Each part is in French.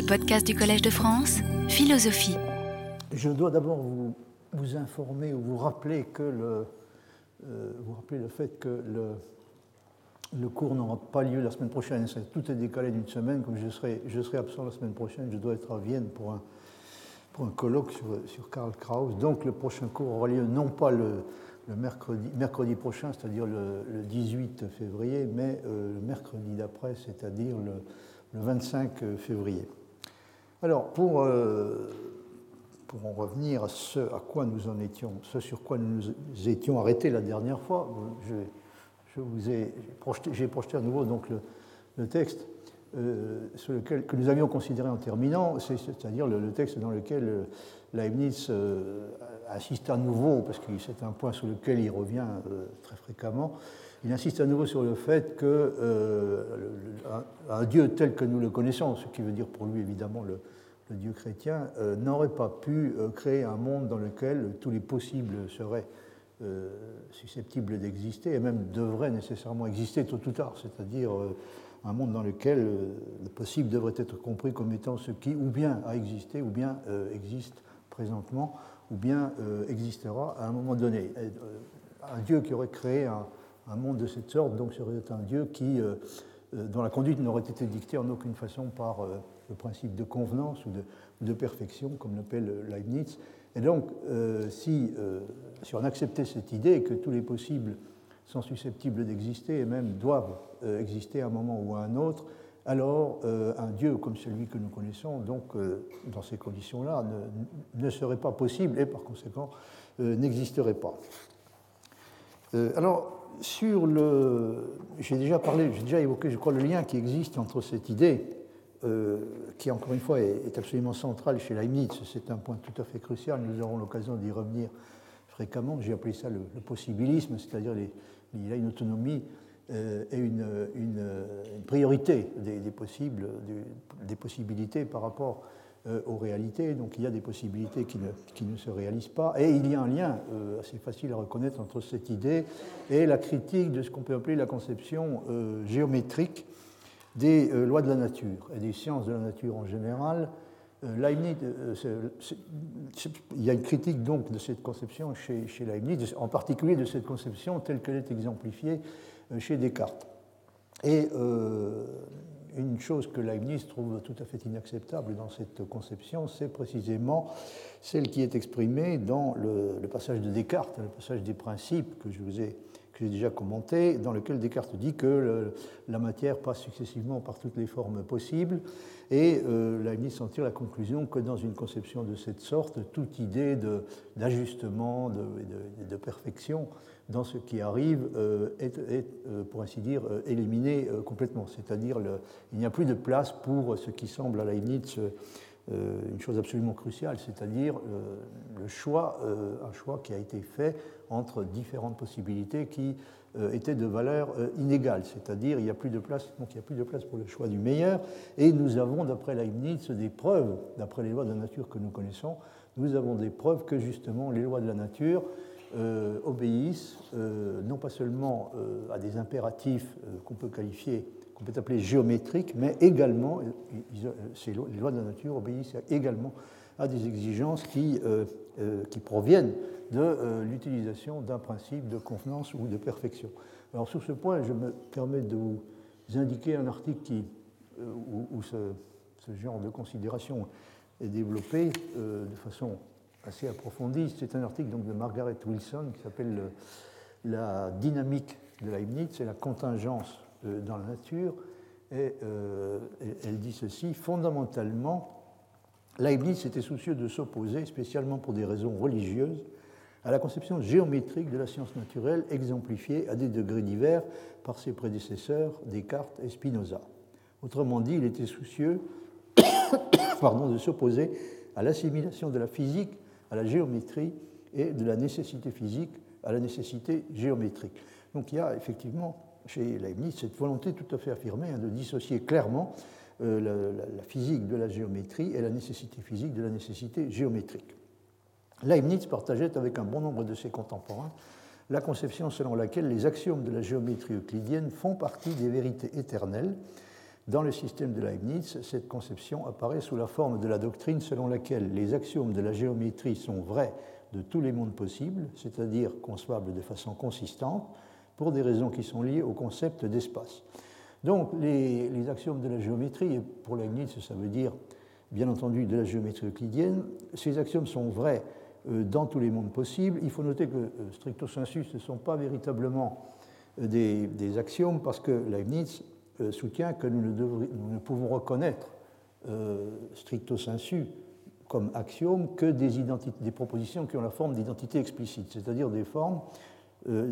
les podcasts du Collège de France, Philosophie. Je dois d'abord vous, vous, informer ou vous rappeler que le, euh, vous rappeler le fait que le, le cours n'aura pas lieu la semaine prochaine. Tout est décalé d'une semaine. Comme je serai, je serai absent la semaine prochaine, je dois être à Vienne pour un, pour un colloque sur, sur Karl Kraus. Donc le prochain cours aura lieu non pas le, le mercredi, mercredi prochain, c'est-à-dire le, le, 18 février, mais euh, le mercredi d'après, c'est-à-dire le, le, 25 février. Alors, pour, euh, pour en revenir à ce à quoi nous en étions, ce sur quoi nous nous étions arrêtés la dernière fois, je, je vous ai j'ai projeté à nouveau donc le, texte euh, sur lequel, que nous avions considéré en terminant, c'est-à-dire le, texte dans lequel euh, Leibniz euh, insiste à nouveau, parce que c'est un point sur lequel il revient euh, très fréquemment, il insiste à nouveau sur le fait que euh, un, Dieu tel que nous le connaissons, ce qui veut dire pour lui évidemment le, Dieu chrétien, euh, n'aurait pas pu créer un monde dans lequel tous les possibles seraient susceptibles d'exister et même devraient nécessairement exister tôt ou tard, c'est-à-dire un monde dans lequel le possible devrait être compris comme étant ce qui ou bien a existé ou bien euh, existe présentement ou bien euh, existera à un moment donné. Euh, un Dieu qui aurait créé un, un, monde de cette sorte donc serait un Dieu qui, dont la conduite n'aurait été dictée en aucune façon par le principe de convenance ou de, perfection, comme l'appelle Leibniz. Et donc, si, si on acceptait cette idée que tous les possibles sont susceptibles d'exister et même doivent euh, exister à un moment ou à un autre, alors euh, un Dieu comme celui que nous connaissons, donc euh, dans ces conditions-là, ne, ne, serait pas possible et par conséquent euh, n'existerait pas. Euh, alors, sur le. J'ai déjà parlé, j'ai déjà évoqué, je crois, le lien qui existe entre cette idée, euh, qui encore une fois est, absolument centrale chez Leibniz, c'est un point tout à fait crucial, nous aurons l'occasion d'y revenir fréquemment, j'ai appelé ça le, possibilisme, c'est-à-dire il y a une autonomie euh, et une, une, priorité des, des possibles, des, des, possibilités par rapport aux réalités. Donc il y a des possibilités qui ne, qui ne, se réalisent pas. Et il y a un lien euh, assez facile à reconnaître entre cette idée et la critique de ce qu'on peut appeler la conception euh, géométrique des euh, lois de la nature et des sciences de la nature en général. Euh, Leibniz, il y a une critique donc de cette conception chez, chez Leibniz, en particulier de cette conception telle qu'elle est exemplifiée euh, chez Descartes. Et euh, une chose que Leibniz trouve tout à fait inacceptable dans cette conception, c'est précisément celle qui est exprimée dans le, le, passage de Descartes, le passage des principes que je vous ai j'ai déjà commenté, dans lequel Descartes dit que la matière passe successivement par toutes les formes possibles, et euh, Leibniz en tire la conclusion que dans une conception de cette sorte, toute idée d'ajustement, de, de, de, perfection dans ce qui arrive euh, est, est euh, pour ainsi dire, éliminée complètement. C'est-à-dire il n'y a plus de place pour ce qui semble à Leibniz une chose absolument cruciale, c'est-à-dire le choix, un choix qui a été fait entre différentes possibilités qui euh, étaient de valeur euh, inégale, c'est-à-dire il n'y a plus de place, n'y a plus de place pour le choix du meilleur. Et nous avons, d'après Leibniz, des preuves, d'après les lois de la nature que nous connaissons, nous avons des preuves que justement les lois de la nature euh, obéissent euh, non pas seulement euh, à des impératifs euh, qu'on peut qualifier, qu'on peut appeler géométriques, mais également, ces lois, les lois de la nature obéissent également à des exigences qui, qui proviennent de l'utilisation d'un principe de convenance ou de perfection. Alors sur ce point, je me permets de vous indiquer un article où, ce, genre de considération est développé de façon assez approfondie. C'est un article de Margaret Wilson qui s'appelle La dynamique de Leibniz et la contingence euh, dans la nature. Et euh, elle dit ceci fondamentalement, Leibniz était soucieux de s'opposer, spécialement pour des raisons religieuses, à la conception géométrique de la science naturelle exemplifiée à des degrés divers par ses prédécesseurs Descartes et Spinoza. Autrement dit, il était soucieux pardon, de s'opposer à l'assimilation de la physique à la géométrie et de la nécessité physique à la nécessité géométrique. Donc il y a effectivement chez Leibniz cette volonté tout à fait affirmée hein, de dissocier clairement euh, la, la, physique de la géométrie et la nécessité physique de la nécessité géométrique. Leibniz partageait avec un bon nombre de ses contemporains la conception selon laquelle les axiomes de la géométrie euclidienne font partie des vérités éternelles Dans le système de Leibniz, cette conception apparaît sous la forme de la doctrine selon laquelle les axiomes de la géométrie sont vrais de tous les mondes possibles, c'est-à-dire concevables de façon consistante, pour des raisons qui sont liées au concept d'espace. Donc les, axiomes de la géométrie, et pour Leibniz ça veut dire bien entendu de la géométrie euclidienne, ces axiomes sont vrais euh, dans tous les mondes possibles. Il faut noter que euh, stricto sensu, ce ne sont pas véritablement euh, des, axiomes parce que Leibniz soutient que nous ne, pouvons reconnaître stricto sensu comme axiome que des, des, propositions qui ont la forme d'identité explicite, c'est-à-dire des formes,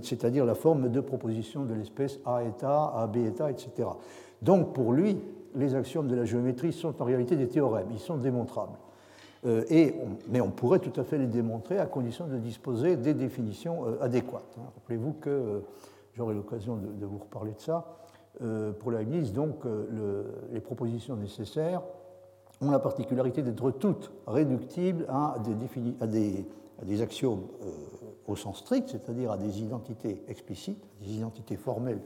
c'est-à-dire la forme de propositions de l'espèce A état, A, B état, etc. Donc pour lui, les axiomes de la géométrie sont en réalité des théorèmes, ils sont démontrables. Euh, mais on pourrait tout à fait les démontrer à condition de disposer des définitions euh, adéquates. Hein. Rappelez-vous que euh, j'aurai l'occasion de, vous reparler de ça. pour la Leibniz, donc, les propositions nécessaires ont la particularité d'être toutes réductibles à des, axiomes au sens strict, c'est-à-dire à des identités explicites, des identités formelles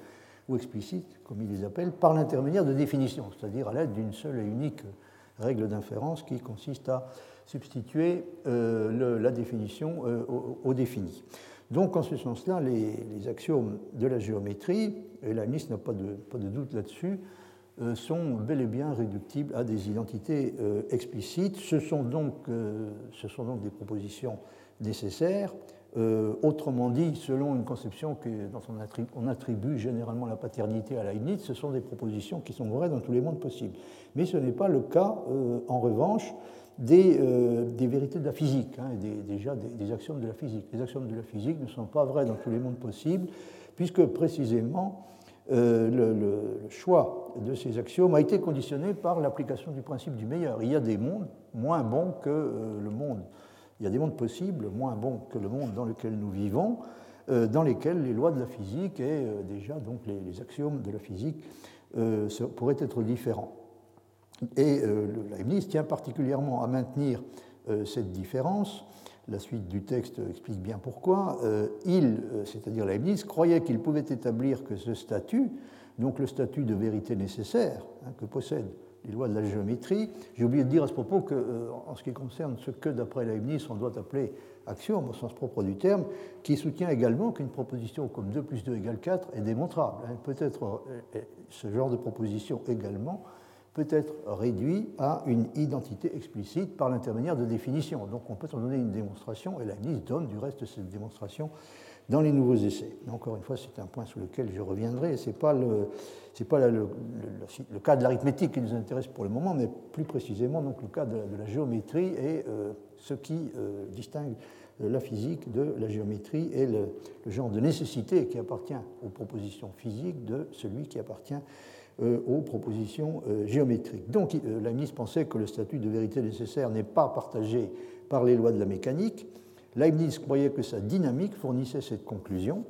ou explicites, comme il les appelle, par l'intermédiaire de définitions, c'est-à-dire à, l'aide d'une seule et unique règle d'inférence qui consiste à substituer euh, la définition euh, au, défini. Donc, en ce sens-là, les, axiomes de la géométrie, et la n'a pas de, doute là-dessus, euh, sont bel et bien réductibles à des identités explicites. Ce sont donc des propositions nécessaires euh, autrement dit, selon une conception que, dont on attribue, généralement la paternité à Leibniz, ce sont des propositions qui sont vraies dans tous les mondes possibles. Mais ce n'est pas le cas, euh, en revanche, des, euh, des, vérités de la physique, hein, déjà des, axiomes de la physique. Les axiomes de la physique ne sont pas vrais dans tous les mondes possibles, puisque précisément le, choix de ces axiomes a été conditionné par l'application du principe du meilleur. Il y a des mondes moins bons que le monde il y a des mondes possibles, moins bons que le monde dans lequel nous vivons, euh, dans lesquels les lois de la physique et euh, déjà donc les, axiomes de la physique euh, pourraient être différents. Et Leibniz tient particulièrement à maintenir cette différence. La suite du texte explique bien pourquoi. il, c'est-à-dire Leibniz, croyait qu'il pouvait établir que ce statut, donc le statut de vérité nécessaire hein, que possède les lois de la géométrie. J'ai oublié de dire à ce propos que, euh, en ce qui concerne ce que, d'après Leibniz, on doit appeler axiome au sens propre du terme, qui soutient également qu'une proposition comme 2 plus 2 égale 4 est démontrable. Hein. Peut-être euh, ce genre de proposition également peut être réduit à une identité explicite par l'intermédiaire de définitions. Donc on peut en donner une démonstration, et Leibniz donne du reste cette démonstration dans les nouveaux essais. encore une fois, c'est un point sur lequel je reviendrai. Ce n'est pas, le, pas le, cas de l'arithmétique qui nous intéresse pour le moment, mais plus précisément donc, le cas de, la géométrie et euh, ce qui euh, distingue la physique de la géométrie et le, genre de nécessité qui appartient aux propositions physiques de celui qui appartient euh, aux propositions géométriques. Donc Leibniz pensait que le statut de vérité nécessaire n'est pas partagé par les lois de la mécanique, Leibniz croyait que sa dynamique fournissait cette conclusion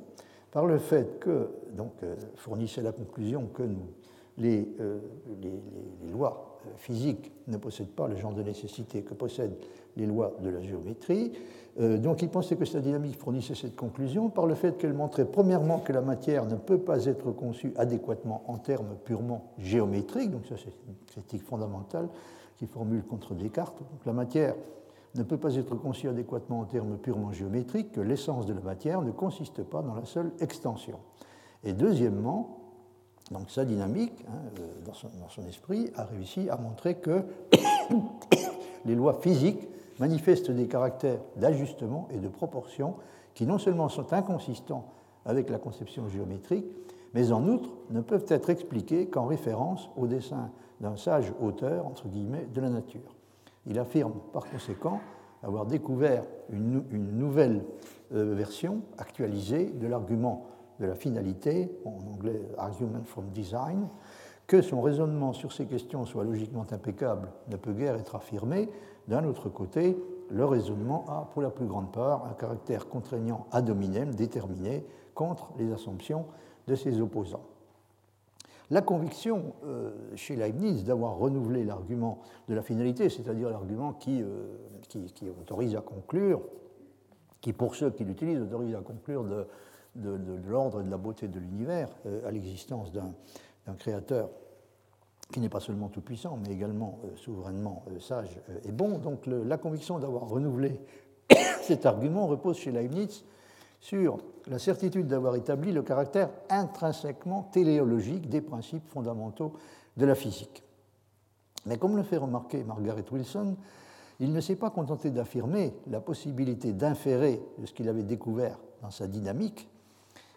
par le fait que, donc, euh, fournissait la conclusion que les, euh, lois euh, physiques ne possèdent pas le genre de nécessité que possèdent les lois de la géométrie. donc il pensait que sa dynamique fournissait cette conclusion par le fait qu'elle montrait premièrement que la matière ne peut pas être conçue adéquatement en termes purement géométriques, donc ça c'est une critique fondamentale qui formule contre Descartes. Donc la matière ne peut pas être conçu adéquatement en termes purement géométriques, que l'essence de la matière ne consiste pas dans la seule extension. Et deuxièmement, donc sa dynamique, hein, euh, dans, son, esprit, a réussi à montrer que les lois physiques manifestent des caractères d'ajustement et de proportion qui non seulement sont inconsistants avec la conception géométrique, mais en outre ne peuvent être expliqués qu'en référence au dessin d'un sage auteur, entre guillemets, de la nature. Il affirme par conséquent avoir découvert une, nouvelle euh, version actualisée de l'argument de la finalité, en anglais argument from design, que son raisonnement sur ces questions soit logiquement impeccable ne peut guère être affirmé. D'un autre côté, le raisonnement a pour la plus grande part un caractère contraignant ad hominem déterminé contre les assumptions de ses opposants. La conviction euh, chez Leibniz d'avoir renouvelé l'argument de la finalité, c'est-à-dire l'argument qui, euh, qui, autorise à conclure, qui pour ceux qui l'utilisent autorise à conclure de, l'ordre et de la beauté de l'univers, euh, à l'existence d'un créateur qui n'est pas seulement tout-puissant, mais également souverainement sage et bon. Donc la conviction d'avoir renouvelé cet argument repose chez Leibniz sur la certitude d'avoir établi le caractère intrinsèquement téléologique des principes fondamentaux de la physique. Mais comme le fait remarquer Margaret Wilson, il ne s'est pas contenté d'affirmer la possibilité d'inférer de ce qu'il avait découvert dans sa dynamique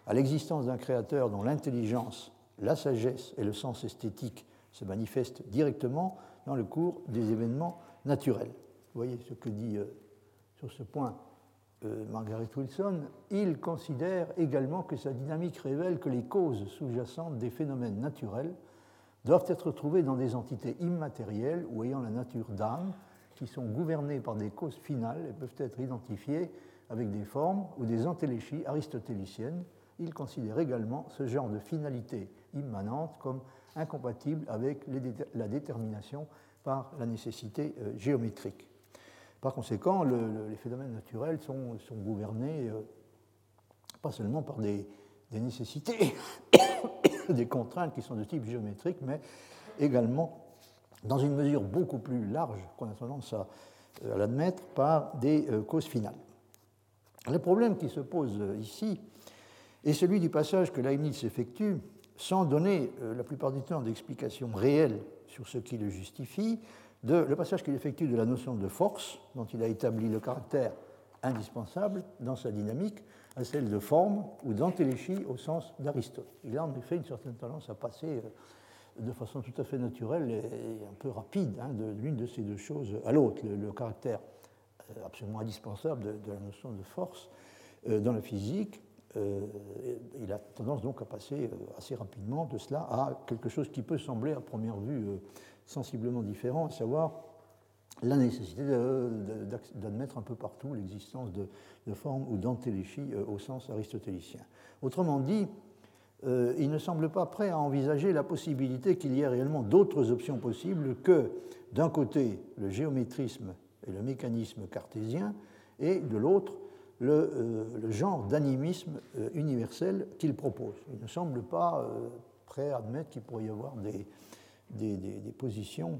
à l'existence d'un créateur dont l'intelligence, la sagesse et le sens esthétique se manifestent directement dans le cours des événements naturels. Vous voyez ce que dit euh, sur ce point euh, Margaret Wilson, il considère également que sa dynamique révèle que les causes sous-jacentes des phénomènes naturels doivent être trouvées dans des entités immatérielles ou ayant la nature d'âme, qui sont gouvernées par des causes finales et peuvent être identifiées avec des formes ou des entéléchies aristotéliciennes. Il considère également ce genre de finalité immanente comme incompatible avec la détermination par la nécessité euh, géométrique. Par conséquent, les phénomènes naturels sont, gouvernés euh, pas seulement par des, nécessités, des contraintes qui sont de type géométrique, mais également, dans une mesure beaucoup plus large qu'on a tendance à, l'admettre, par des euh, causes finales. Le problème qui se pose euh, ici est celui du passage que Leibniz effectue sans donner la plupart du temps d'explications réelles sur ce qui le justifie, le passage qu'il effectue de la notion de force, dont il a établi le caractère indispensable dans sa dynamique, à celle de forme ou d'antéléchie au sens d'Aristote. Il a en effet une certaine tendance à passer euh, de façon tout à fait naturelle et un peu rapide hein, de l'une de ces deux choses à l'autre. Le, caractère euh, absolument indispensable de, la notion de force euh, dans la physique, il a tendance donc à passer assez rapidement de cela à quelque chose qui peut sembler à première vue sensiblement différent, à savoir la nécessité d'admettre un peu partout l'existence de, formes ou d'antéléchies euh, au sens aristotélicien. Autrement dit, euh, il ne semble pas prêt à envisager la possibilité qu'il y ait réellement d'autres options possibles que, d'un côté, le géométrisme et le mécanisme cartésien, et de l'autre, le, euh, genre d'animisme universel qu'il propose. Il ne semble pas prêt à admettre qu'il pourrait y avoir des, des, positions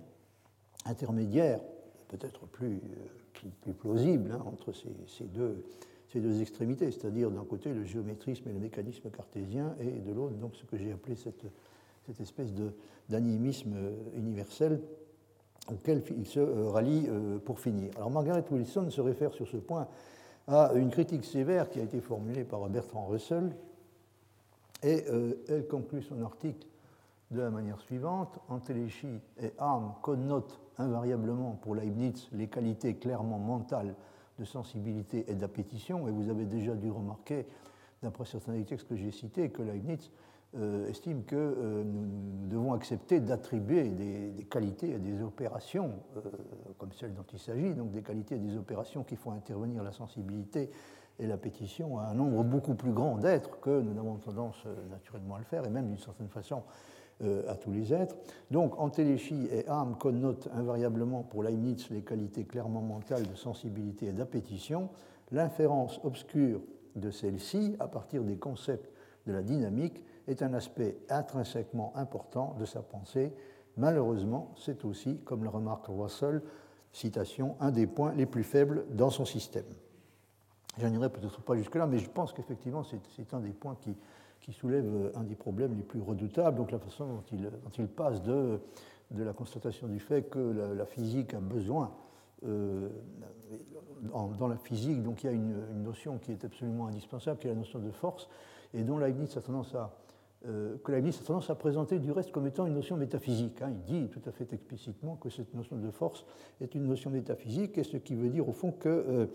intermédiaires, peut-être plus, euh, plus, plausibles, hein, entre ces, deux, extrémités, c'est-à-dire d'un côté le géométrisme et le mécanisme cartésien, et de l'autre donc ce que j'ai appelé cette, espèce d'animisme universel auquel il se euh, rallie euh, pour finir. Alors Margaret Wilson se réfère sur ce point à une critique sévère qui a été formulée par Bertrand Russell, et elle conclut son article de la manière suivante. Antéléchie et âme connotent invariablement pour Leibniz les qualités clairement mentales de sensibilité et d'appétition, et vous avez déjà dû remarquer, d'après certains des textes que j'ai cités, que Leibniz euh, estime que euh, nous, devons accepter d'attribuer des, qualités à des opérations, euh, comme celles dont il s'agit, donc des qualités et des opérations qui font intervenir la sensibilité et l'appétition à un nombre beaucoup plus grand d'êtres que nous avons tendance naturellement à le faire, et même d'une certaine façon à tous les êtres. Donc, antéléchie et âme connotent invariablement pour Leibniz les qualités clairement mentales de sensibilité et d'appétition. L'inférence obscure de celle-ci, à partir des concepts de la dynamique, est un aspect intrinsèquement important de sa pensée. Malheureusement, c'est aussi, comme le remarque Russell, citation, un des points les plus faibles dans son système. Je n'irai peut-être pas jusque-là, mais je pense qu'effectivement, c'est un des points qui, qui soulève euh, un des problèmes les plus redoutables, donc la façon dont il, passe de, la constatation du fait que la, physique a besoin, euh, dans la physique, donc il y a une, notion qui est absolument indispensable, qui est la notion de force, et dont Leibniz a tendance à, euh, que Leibniz a tendance à présenter du reste comme étant une notion métaphysique. Hein. Il dit tout à fait explicitement que cette notion de force est une notion métaphysique, et ce qui veut dire au fond que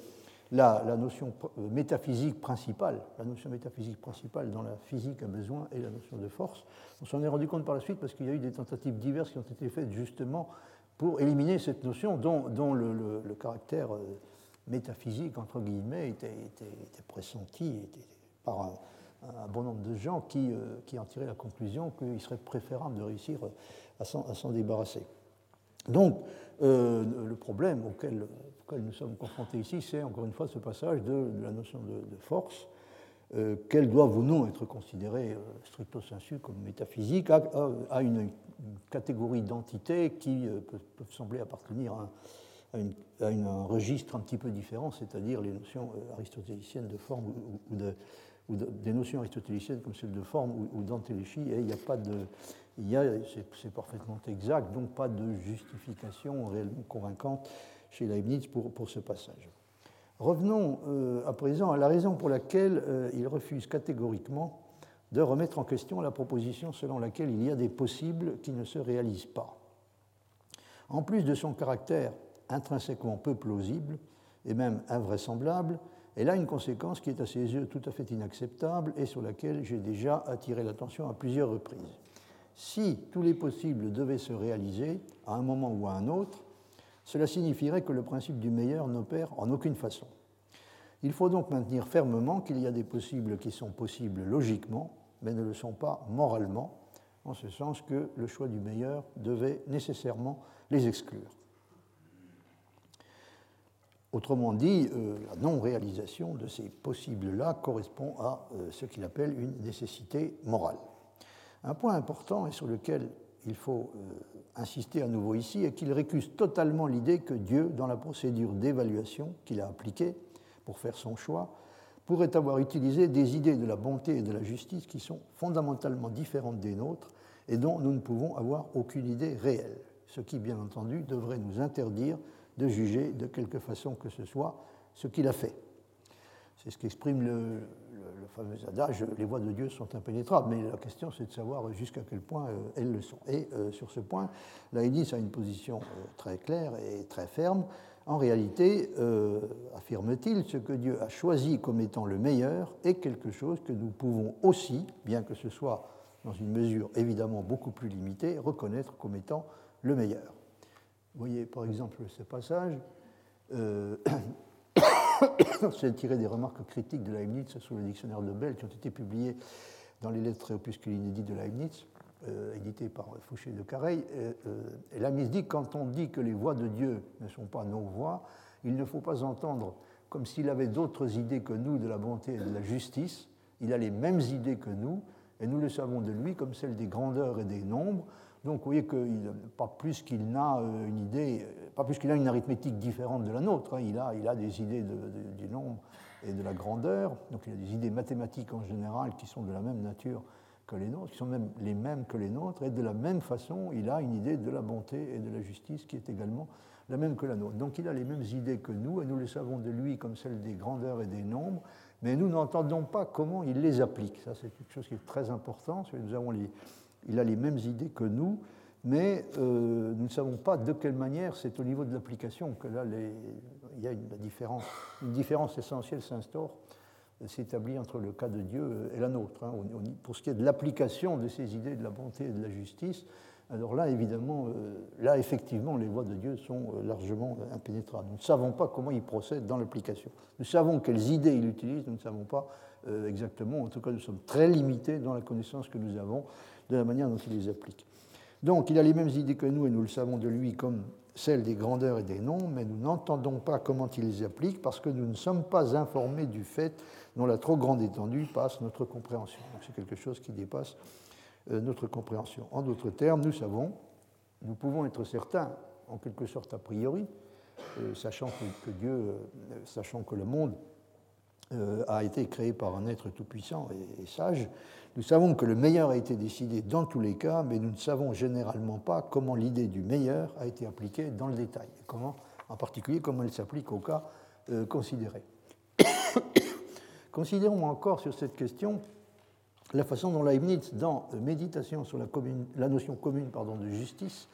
la, notion euh, métaphysique principale, la notion métaphysique principale dans la physique a besoin est la notion de force. On s'en est rendu compte par la suite parce qu'il y a eu des tentatives diverses qui ont été faites justement pour éliminer cette notion dont, le, caractère euh, métaphysique, entre guillemets, était, pressenti par un, bon nombre de gens qui, euh, qui en tiraient la conclusion qu'il serait préférable de réussir à s'en débarrasser. Donc, le problème auquel nous sommes confrontés ici, c'est encore une fois ce passage de, la notion de, force qu'elles doivent ou non être considérées stricto sensu comme métaphysiques, à, une, catégorie d'entités qui peuvent, sembler appartenir à, un registre un petit peu différent, c'est-à-dire les notions aristotéliciennes de forme ou, de, ou des notions aristotéliciennes comme celles de forme ou, d'antéléchie, et il n'y a pas de, c'est parfaitement exact, donc pas de justification réellement convaincante chez Leibniz pour, pour ce passage. Revenons euh, à présent à la raison pour laquelle euh, il refuse catégoriquement de remettre en question la proposition selon laquelle il y a des possibles qui ne se réalisent pas. En plus de son caractère intrinsèquement peu plausible et même invraisemblable, elle a une conséquence qui est à ses yeux tout à fait inacceptable et sur laquelle j'ai déjà attiré l'attention à plusieurs reprises. Si tous les possibles devaient se réaliser à un moment ou à un autre, cela signifierait que le principe du meilleur n'opère en aucune façon. Il faut donc maintenir fermement qu'il y a des possibles qui sont possibles logiquement, mais ne le sont pas moralement, en ce sens que le choix du meilleur devait nécessairement les exclure. Autrement dit, euh, la non-réalisation de ces possibles-là correspond à euh, ce qu'il appelle une nécessité morale. Un point important et sur lequel il faut euh, insister à nouveau ici est qu'il récuse totalement l'idée que Dieu, dans la procédure d'évaluation qu'il a appliquée pour faire son choix, pourrait avoir utilisé des idées de la bonté et de la justice qui sont fondamentalement différentes des nôtres et dont nous ne pouvons avoir aucune idée réelle, ce qui, bien entendu, devrait nous interdire de juger de quelque façon que ce soit ce qu'il a fait. C'est ce qu'exprime le, fameux adage les voies de Dieu sont impénétrables, mais la question c'est de savoir jusqu'à quel point euh, elles le sont. Et euh, sur ce point, l'Aïdis a une position euh, très claire et très ferme. En réalité, affirme-t-il, ce que Dieu a choisi comme étant le meilleur est quelque chose que nous pouvons aussi, bien que ce soit dans une mesure évidemment beaucoup plus limitée, reconnaître comme étant le meilleur. Vous voyez par exemple ce passage, c'est tiré des remarques critiques de Leibniz sur le dictionnaire de Bell qui ont été publiées dans les lettres et opuscules inédits de Leibniz, euh, éditées par Fouché de Careil. Euh, et Leibniz dit quand on dit que les voix de Dieu ne sont pas nos voix, il ne faut pas entendre comme s'il avait d'autres idées que nous de la bonté et de la justice. Il a les mêmes idées que nous, et nous le savons de lui comme celles des grandeurs et des nombres. Donc vous voyez qu'il pas plus qu'il n'a euh, une idée, pas plus qu'il a une arithmétique différente de la nôtre. Hein. Il, a, il a des idées du nombre et de la grandeur. Donc il a des idées mathématiques en général qui sont de la même nature que les nôtres, qui sont même les mêmes que les nôtres. Et de la même façon, il a une idée de la bonté et de la justice qui est également la même que la nôtre. Donc il a les mêmes idées que nous, et nous les savons de lui comme celles des grandeurs et des nombres, mais nous n'entendons pas comment il les applique. Ça, c'est quelque chose qui est très important. Nous avons les, il a les mêmes idées que nous, mais euh, nous ne savons pas de quelle manière c'est au niveau de l'application que là, il y a une différence, une différence essentielle s'instaure, euh, s'établit entre le cas de Dieu et la nôtre. Hein. Pour ce qui est de l'application de ces idées de la bonté et de la justice, alors là, évidemment, euh, là, effectivement, les voies de Dieu sont largement impénétrables. Nous ne savons pas comment il procède dans l'application. Nous savons quelles idées il utilise, nous ne savons pas exactement. En tout cas, nous sommes très limités dans la connaissance que nous avons de la manière dont il les applique. Donc il a les mêmes idées que nous et nous le savons de lui comme celles des grandeurs et des noms, mais nous n'entendons pas comment il les applique parce que nous ne sommes pas informés du fait dont la trop grande étendue passe notre compréhension. c'est quelque chose qui dépasse euh, notre compréhension. En d'autres termes, nous savons, nous pouvons être certains, en quelque sorte a priori, euh, sachant que, Dieu, euh, sachant que le monde a été créé par un être tout-puissant et, sage, nous savons que le meilleur a été décidé dans tous les cas, mais nous ne savons généralement pas comment l'idée du meilleur a été appliquée dans le détail, comment, en particulier comment elle s'applique au cas euh, considéré. Considérons encore sur cette question la façon dont Leibniz, dans Méditation sur la, notion commune de justice,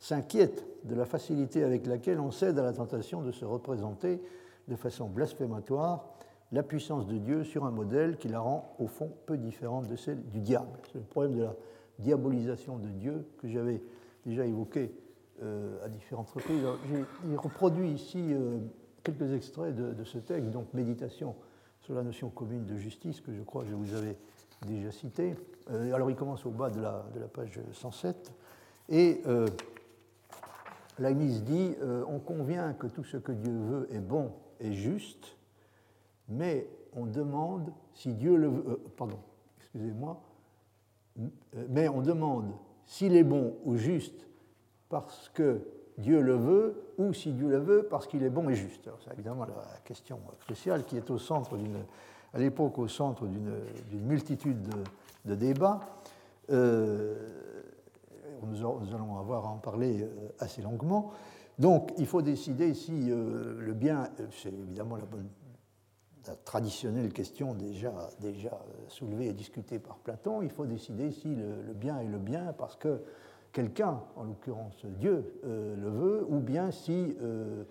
s'inquiète de la facilité avec laquelle on cède à la tentation de se représenter de façon blasphématoire la puissance de Dieu sur un modèle qui la rend au fond peu différente de celle du diable. C'est le problème de la diabolisation de Dieu que j'avais déjà évoqué euh, à différentes reprises. J'ai reproduit ici euh, quelques extraits de, ce texte, donc Méditation sur la notion commune de justice, que je crois que je vous avais déjà cité. Euh, alors il commence au bas de la, page 107, et Leibniz dit On convient que tout ce que Dieu veut est bon et juste mais on demande si Dieu le. Euh, pardon, excusez-moi. Mais on demande s'il est bon ou juste parce que Dieu le veut ou si Dieu le veut parce qu'il est bon et juste. C'est évidemment la question cruciale qui est au centre à l'époque au centre d'une multitude de, débats. Euh, nous, allons avoir à en parler euh, assez longuement. Donc, il faut décider si euh, le bien, c'est évidemment la, bonne, traditionnelle question déjà, déjà soulevée et discutée par Platon, il faut décider si le bien est le bien parce que quelqu'un, en l'occurrence Dieu, euh, le veut, ou bien si, euh,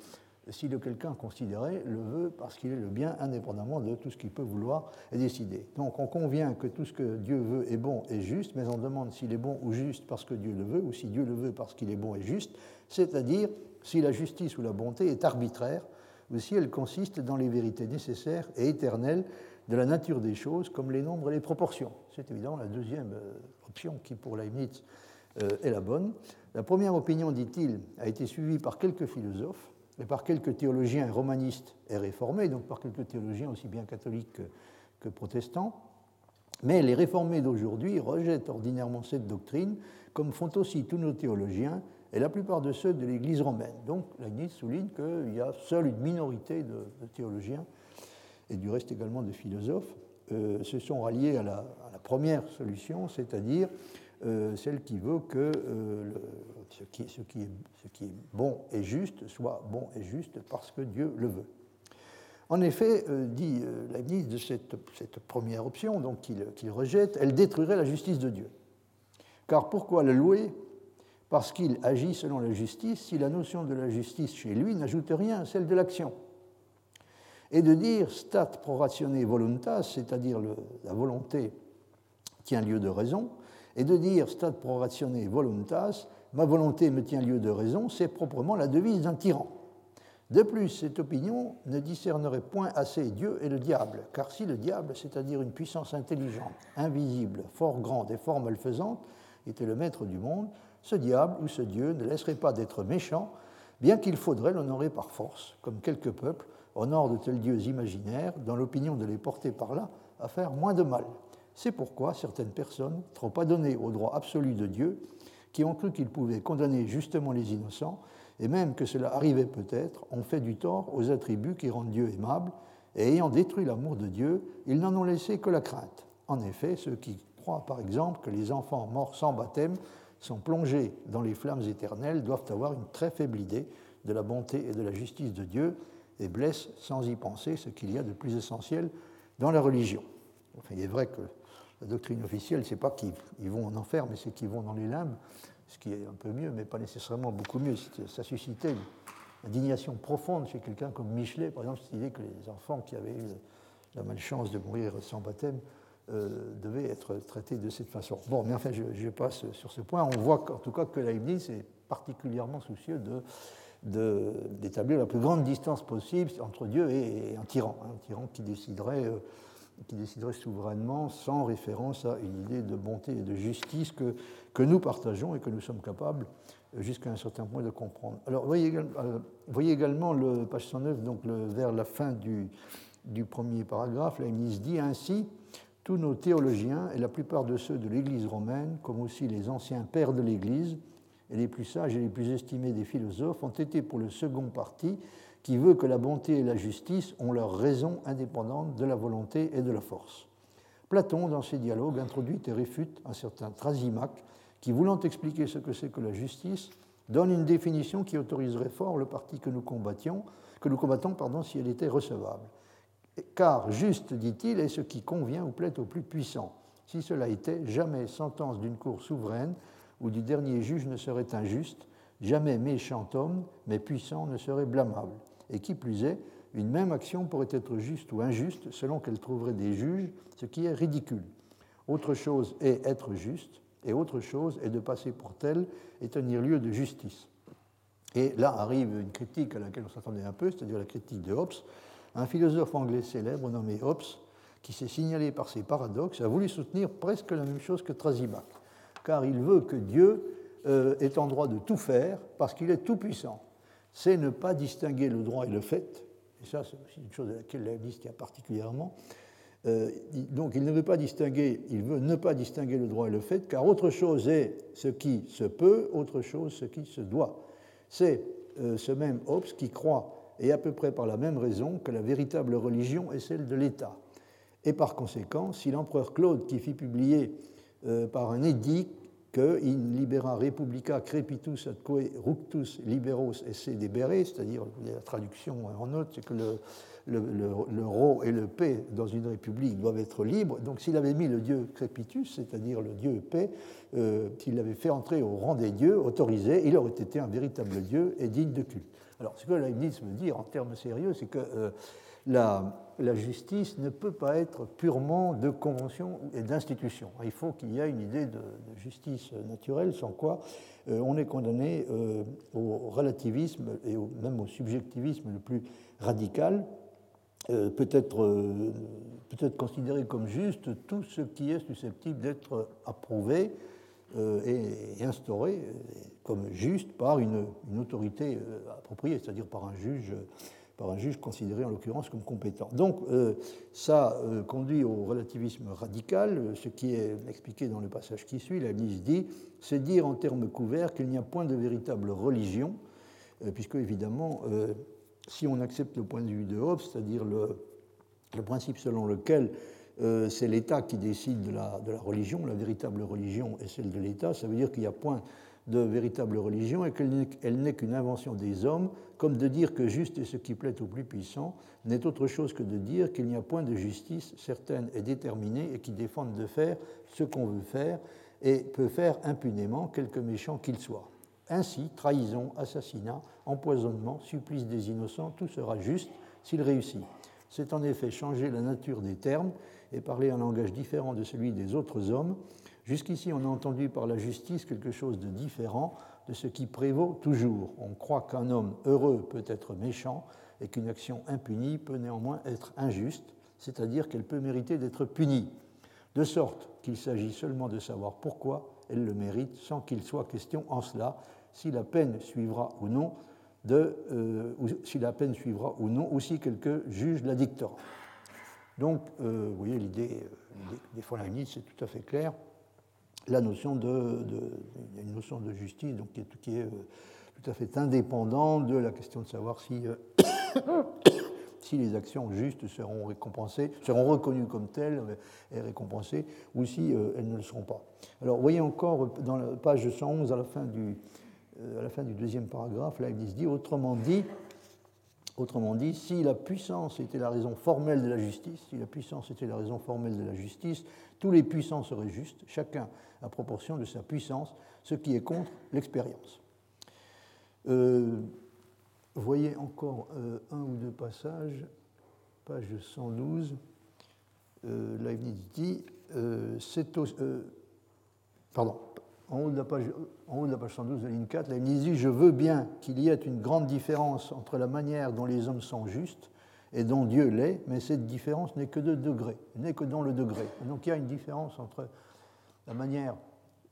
si le quelqu'un considéré le veut parce qu'il est le bien indépendamment de tout ce qu'il peut vouloir et décider. Donc on convient que tout ce que Dieu veut est bon et juste, mais on demande s'il est bon ou juste parce que Dieu le veut, ou si Dieu le veut parce qu'il est bon et juste, c'est-à-dire si la justice ou la bonté est arbitraire, ou si elle consiste dans les vérités nécessaires et éternelles de la nature des choses, comme les nombres et les proportions. C'est évidemment la deuxième euh, option qui, pour Leibniz, euh, est la bonne. La première opinion, dit-il, a été suivie par quelques philosophes et par quelques théologiens romanistes et réformés, donc par quelques théologiens aussi bien catholiques que, protestants. Mais les réformés d'aujourd'hui rejettent ordinairement cette doctrine, comme font aussi tous nos théologiens et la plupart de ceux de l'Église romaine. Donc Leibniz souligne qu'il y a seule une minorité de, théologiens, et du reste également de philosophes, euh, se sont ralliés à la, la première solution, c'est-à-dire euh, celle qui veut que euh, ce, qui, est, bon et juste soit bon et juste parce que Dieu le veut. En effet, dit Leibniz de cette, première option, qu'il rejette, elle détruirait la justice de Dieu. Car pourquoi le louer? Parce qu'il agit selon la justice si la notion de la justice chez lui n'ajoute rien à celle de l'action. Et de dire stat proratione voluntas, c'est-à-dire la volonté tient lieu de raison, et de dire stat proratione voluntas, ma volonté me tient lieu de raison, c'est proprement la devise d'un tyran. De plus, cette opinion ne discernerait point assez Dieu et le diable, car si le diable, c'est-à-dire une puissance intelligente, invisible, fort grande et fort malfaisante, était le maître du monde, ce diable ou ce Dieu ne laisserait pas d'être méchant, bien qu'il faudrait l'honorer par force, comme quelques peuples honorent de tels dieux imaginaires, dans l'opinion de les porter par là à faire moins de mal. C'est pourquoi certaines personnes, trop adonnées au droit absolu de Dieu, qui ont cru qu'ils pouvaient condamner justement les innocents, et même que cela arrivait peut-être, ont fait du tort aux attributs qui rendent Dieu aimable, et ayant détruit l'amour de Dieu, ils n'en ont laissé que la crainte. En effet, ceux qui croient par exemple que les enfants morts sans baptême sont plongés dans les flammes éternelles doivent avoir une très faible idée de la bonté et de la justice de Dieu et blessent sans y penser ce qu'il y a de plus essentiel dans la religion. Enfin, il est vrai que la doctrine officielle, c'est pas qu'ils vont en enfer, mais c'est qu'ils vont dans les limbes, ce qui est un peu mieux, mais pas nécessairement beaucoup mieux. Ça suscitait une indignation profonde chez quelqu'un comme Michelet, par exemple, cette idée que les enfants qui avaient eu la malchance de mourir sans baptême euh, devaient être traités de cette façon. Bon, mais enfin, je, passe sur ce point. On voit en tout cas que Leibniz est particulièrement soucieux de d'établir la plus grande distance possible entre Dieu et, un tyran, un tyran qui déciderait euh, qui déciderait souverainement sans référence à une idée de bonté et de justice que, que nous partageons et que nous sommes capables jusqu'à un certain point de comprendre. Alors, voyez, euh, voyez également le page 109, donc le, vers la fin du, du premier paragraphe, il dit ainsi tous nos théologiens et la plupart de ceux de l'Église romaine, comme aussi les anciens pères de l'Église, et les plus sages et les plus estimés des philosophes, ont été pour le second parti qui veut que la bonté et la justice ont leur raison indépendante de la volonté et de la force. Platon, dans ses dialogues, introduit et réfute un certain Trasimaque qui, voulant expliquer ce que c'est que la justice, donne une définition qui autoriserait fort le parti que nous combattions, que nous combattons pardon, si elle était recevable. Car juste, dit-il, est ce qui convient ou plaît au plus puissant. Si cela était, jamais sentence d'une cour souveraine ou du dernier juge ne serait injuste, jamais méchant homme, mais puissant, ne serait blâmable et qui plus est, une même action pourrait être juste ou injuste selon qu'elle trouverait des juges, ce qui est ridicule. Autre chose est être juste, et autre chose est de passer pour tel et tenir lieu de justice. Et là arrive une critique à laquelle on s'attendait un peu, c'est-à-dire la critique de Hobbes. Un philosophe anglais célèbre nommé Hobbes, qui s'est signalé par ses paradoxes, a voulu soutenir presque la même chose que Trasimac, car il veut que Dieu euh, est en droit de tout faire parce qu'il est tout puissant c'est ne pas distinguer le droit et le fait, Et ça, c'est une chose à laquelle Leibniz tient particulièrement. Euh, donc il ne veut pas distinguer, il veut ne pas distinguer le droit et le fait, car autre chose est ce qui se peut, autre chose ce qui se doit. C'est euh, ce même Hobbes qui croit, et à peu près par la même raison, que la véritable religion est celle de l'État. Et par conséquent, si l'empereur Claude, qui fit publier euh, par un édit que in libera republica crepitus atque ructus liberos esse debere, c'est-à-dire la traduction en note, c'est que le, le, et le P dans une république doivent être libres. Donc s'il avait mis le dieu Crépitus, c'est-à-dire le dieu paix, euh, s'il l'avait fait entrer au rang des dieux autorisé, il aurait été un véritable dieu et digne de culte. Alors ce que Leibniz veut dire en termes sérieux, c'est que euh, la, justice ne peut pas être purement de convention et d'institution. Il faut qu'il y ait une idée de, justice naturelle, sans quoi euh, on est condamné au relativisme et même au subjectivisme le plus radical, euh, peut être, euh, peut considéré comme juste tout ce qui est susceptible d'être approuvé euh, et, instauré comme juste par une, autorité appropriée, c'est-à-dire par un juge par un juge considéré en l'occurrence comme compétent. Donc ça conduit au relativisme radical, ce qui est expliqué dans le passage qui suit. La ministre dit, c'est dire en termes couverts qu'il n'y a point de véritable religion, puisque évidemment si on accepte le point de vue de Hobbes, c'est-à-dire le, principe selon lequel euh, c'est l'État qui décide de la, religion, la véritable religion est celle de l'État, ça veut dire qu'il n'y a point de véritable religion et qu'elle n'est qu'une invention des hommes, comme de dire que juste est ce qui plaît au plus puissant, n'est autre chose que de dire qu'il n'y a point de justice certaine et déterminée et qui défende de faire ce qu'on veut faire et peut faire impunément quelque méchant qu'il soit. Ainsi, trahison, assassinat, empoisonnement, supplice des innocents, tout sera juste s'il réussit. C'est en effet changer la nature des termes et parler un langage différent de celui des autres hommes. Jusqu'ici, on a entendu par la justice quelque chose de différent de ce qui prévaut toujours. On croit qu'un homme heureux peut être méchant et qu'une action impunie peut néanmoins être injuste, c'est-à-dire qu'elle peut mériter d'être punie, de sorte qu'il s'agit seulement de savoir pourquoi elle le mérite sans qu'il soit question en cela si la peine suivra ou non, euh, si la peine suivra ou non, ou si quelqu'un juge la dictera. Donc, euh, vous voyez, l'idée des Fonlanis, c'est tout à fait clair. La notion de, une notion de justice donc, qui est, euh, tout à fait indépendante de la question de savoir si, si les actions justes seront récompensées, seront reconnues comme telles et récompensées, ou si elles ne le seront pas. Alors, voyez encore dans la page 111, à la fin du, euh, à la fin du deuxième paragraphe, Leibniz dit autrement dit, autrement dit, si la puissance était la raison formelle de la justice, si la puissance était la raison formelle de la justice, tous les puissants seraient justes, chacun à proportion de sa puissance, ce qui est contre l'expérience. Euh, voyez encore euh, un ou deux passages, page 112. Euh, Leibniz dit, pardon, en haut de la page, en haut de la page 112 de ligne 4, là, il dit Je veux bien qu'il y ait une grande différence entre la manière dont les hommes sont justes et dont Dieu l'est, mais cette différence n'est que de degré, n'est que dans le degré. donc il y a une différence entre la manière,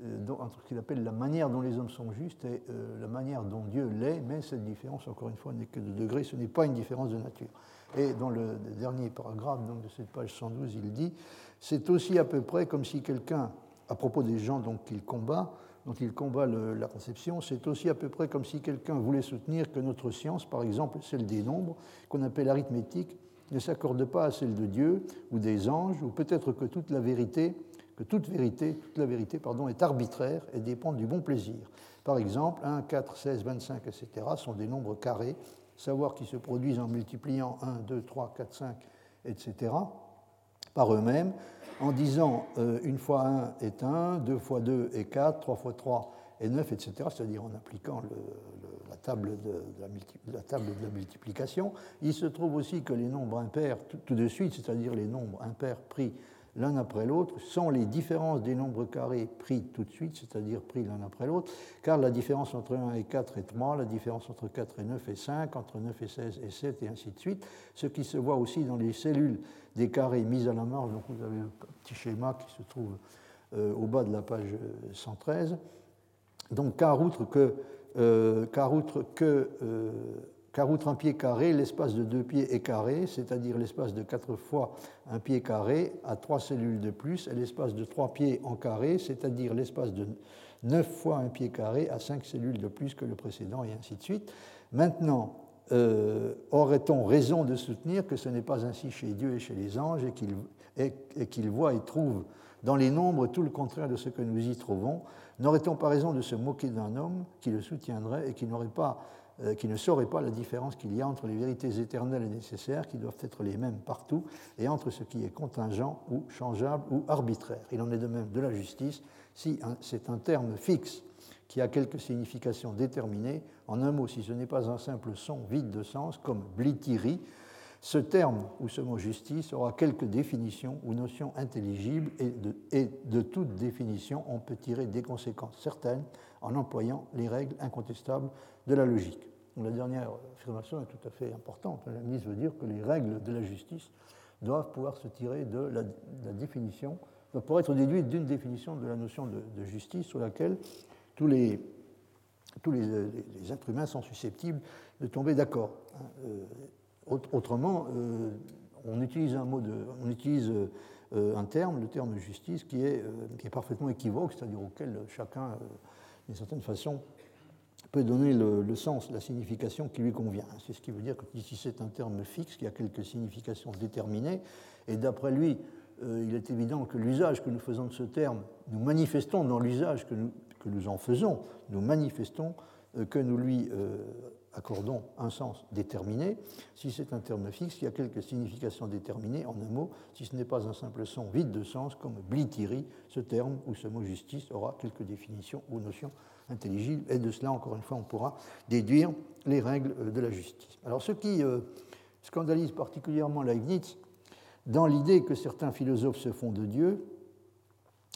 euh, entre ce qu'il appelle la manière dont les hommes sont justes et euh, la manière dont Dieu l'est, mais cette différence, encore une fois, n'est que de degré, ce n'est pas une différence de nature. Et dans le dernier paragraphe donc, de cette page 112, il dit C'est aussi à peu près comme si quelqu'un à propos des gens dont il combat, dont il combat la conception, c'est aussi à peu près comme si quelqu'un voulait soutenir que notre science, par exemple celle des nombres, qu'on appelle arithmétique, ne s'accorde pas à celle de Dieu ou des anges, ou peut-être que toute la vérité, que toute vérité, toute la vérité pardon, est arbitraire et dépend du bon plaisir. Par exemple, 1, 4, 16, 25, etc. sont des nombres carrés, savoir qui se produisent en multipliant 1, 2, 3, 4, 5, etc. par eux-mêmes, en disant euh, une fois 1 est 1, 2 fois 2 est 4, 3 fois 3 est 9, etc., c'est-à-dire en appliquant la, table de, la, table de la multiplication. Il se trouve aussi que les nombres impairs, tout de suite, c'est-à-dire les nombres impairs pris l'un après l'autre, sont les différences des nombres carrés pris tout de suite, c'est-à-dire pris l'un après l'autre, car la différence entre 1 et 4 est 3, la différence entre 4 et 9 est 5, entre 9 et 16 est 7, et ainsi de suite, ce qui se voit aussi dans les cellules des carrés mis à la marge, donc vous avez le petit schéma qui se trouve euh, au bas de la page 113. Donc, car outre que, euh, car outre que, euh, car outre un pied carré, l'espace de deux pieds est carré, c'est-à-dire l'espace de quatre fois un pied carré a trois cellules de plus, et l'espace de trois pieds en carré, c'est-à-dire l'espace de neuf fois un pied carré a cinq cellules de plus que le précédent, et ainsi de suite. Maintenant, euh, aurait-on raison de soutenir que ce n'est pas ainsi chez Dieu et chez les anges, et qu'il voit et trouve dans les nombres tout le contraire de ce que nous y trouvons? N'aurait-on pas raison de se moquer d'un homme qui le soutiendrait et qui n'aurait pas qui ne saurait pas la différence qu'il y a entre les vérités éternelles et nécessaires, qui doivent être les mêmes partout, et entre ce qui est contingent ou changeable ou arbitraire. Il en est de même de la justice, si c'est un terme fixe qui a quelque signification déterminée, en un mot, si ce n'est pas un simple son vide de sens, comme blitiri, ce terme ou ce mot justice aura quelque définition ou notion intelligible et de toute définition, on peut tirer des conséquences certaines en employant les règles incontestables de la logique. La dernière affirmation est tout à fait importante. La ministre veut dire que les règles de la justice doivent pouvoir se tirer de la, définition, doivent pouvoir être déduites d'une définition de la notion de, justice sur laquelle tous les, tous les, êtres humains sont susceptibles de tomber d'accord. Hein. Euh, autrement, euh, on utilise un mot de, on utilise euh, un terme, le terme justice, qui est, qui est parfaitement équivoque, c'est-à-dire auquel chacun, d'une certaine façon, peut donner le, sens, la signification qui lui convient. C'est ce qui veut dire que ici c'est un terme fixe qui a quelques significations déterminées, et d'après lui, euh, il est évident que l'usage que nous faisons de ce terme, nous manifestons dans l'usage que nous, que nous, en faisons, nous manifestons euh, que nous lui euh, accordons un sens déterminé. Si c'est un terme fixe, il y a quelques significations déterminées, en un mot, si ce n'est pas un simple son vide de sens comme blitiri, ce terme ou ce mot justice aura quelques définitions ou notions intelligible, et de cela, encore une fois, on pourra déduire les règles euh, de la justice. Alors, ce qui euh, scandalise particulièrement Leibniz, dans l'idée que certains philosophes se font de Dieu,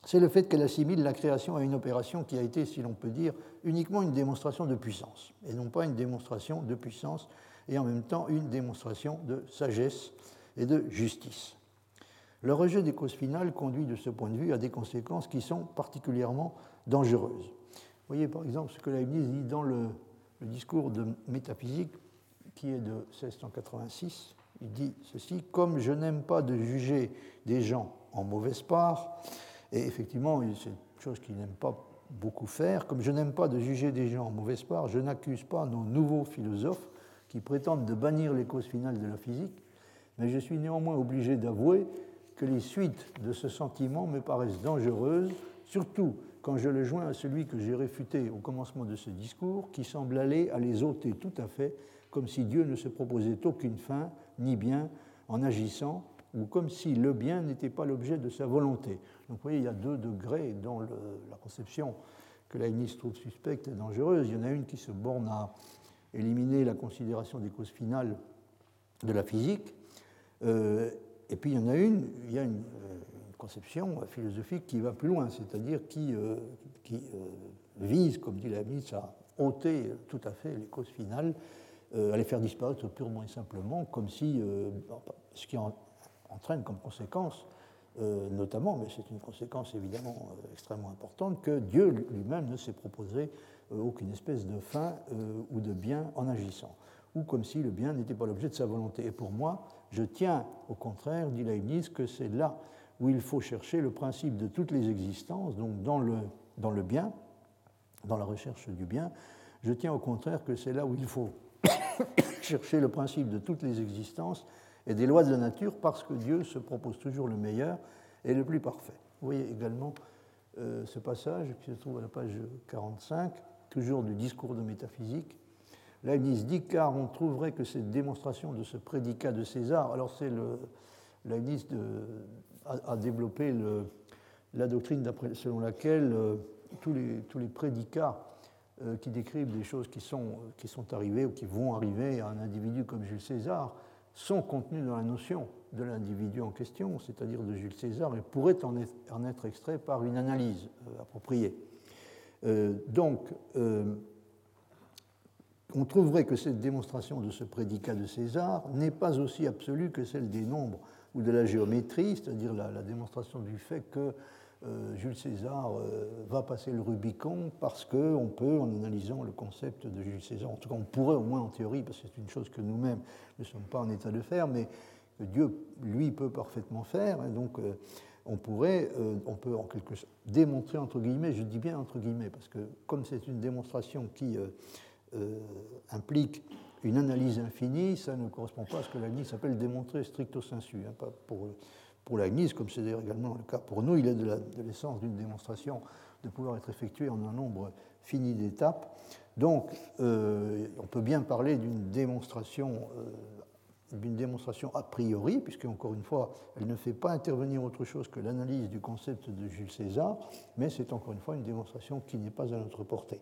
c'est le fait qu'elle assimile la création à une opération qui a été, si l'on peut dire, uniquement une démonstration de puissance, et non pas une démonstration de puissance, et en même temps une démonstration de sagesse et de justice. Le rejet des causes finales conduit de ce point de vue à des conséquences qui sont particulièrement dangereuses. Voyez par exemple ce que Leibniz dit dans le, discours de métaphysique qui est de 1686. Il dit ceci Comme je n'aime pas de juger des gens en mauvaise part, et effectivement, c'est une chose qu'il n'aime pas beaucoup faire, comme je n'aime pas de juger des gens en mauvaise part, je n'accuse pas nos nouveaux philosophes qui prétendent de bannir les causes finales de la physique, mais je suis néanmoins obligé d'avouer que les suites de ce sentiment me paraissent dangereuses, surtout quand je le joins à celui que j'ai réfuté au commencement de ce discours, qui semble aller à les ôter tout à fait, comme si Dieu ne se proposait aucune fin ni bien en agissant, ou comme si le bien n'était pas l'objet de sa volonté. Donc vous voyez, il y a deux degrés dans la conception que Leibniz trouve suspecte et dangereuse. Il y en a une qui se borne à éliminer la considération des causes finales de la physique, euh, et puis il y en a une, il y a une, euh, conception philosophique qui va plus loin, c'est-à-dire qui, euh, euh, vise, comme dit Leibniz, à ôter tout à fait les causes finales, euh, à les faire disparaître purement et simplement, comme si, ce qui entraîne comme conséquence, notamment, mais c'est une conséquence évidemment extrêmement importante, que Dieu lui-même ne s'est proposé aucune espèce de fin ou de bien en agissant, ou comme si le bien n'était pas l'objet de sa volonté. Et pour moi, je tiens au contraire, dit Leibniz, que c'est là où il faut chercher le principe de toutes les existences, donc dans le, dans le bien, dans la recherche du bien. Je tiens au contraire que c'est là où il faut chercher le principe de toutes les existences et des lois de la nature parce que Dieu se propose toujours le meilleur et le plus parfait. Vous voyez également euh, ce passage qui se trouve à la page 45, toujours du discours de métaphysique. Leibniz dit car on trouverait que cette démonstration de ce prédicat de César, alors c'est le Leibniz de, a, développé la doctrine selon laquelle euh, tous, les, tous, les, prédicats euh, qui décrivent des choses qui sont, qui sont arrivées ou qui vont arriver à un individu comme Jules César sont contenus dans la notion de l'individu en question, c'est-à-dire de Jules César, et pourraient en être, en être extraits par une analyse euh, appropriée. donc, on trouverait que cette démonstration de ce prédicat de César n'est pas aussi absolue que celle des nombres ou de la géométrie, c'est-à-dire la, démonstration du fait que euh, Jules César euh, va passer le Rubicon parce qu'on peut, en analysant le concept de Jules César, en tout cas on pourrait au moins en théorie, parce que c'est une chose que nous-mêmes ne sommes pas en état de faire, mais que Dieu, lui, peut parfaitement faire. Hein, donc euh, on pourrait, on peut en quelque sorte démontrer, entre guillemets, je dis bien entre guillemets, parce que comme c'est une démonstration qui implique une analyse infinie, ça ne correspond pas à ce que l'analyse s'appelle démontrer stricto sensu. Hein, pas pour, pour l'Agnise, comme c'est d'ailleurs également le cas pour nous, il est de l'essence d'une démonstration de pouvoir être effectuée en un nombre fini d'étapes. Donc, euh, on peut bien parler d'une démonstration, euh, démonstration a priori, puisque, encore une fois, elle ne fait pas intervenir autre chose que l'analyse du concept de Jules César, mais c'est encore une fois une démonstration qui n'est pas à notre portée.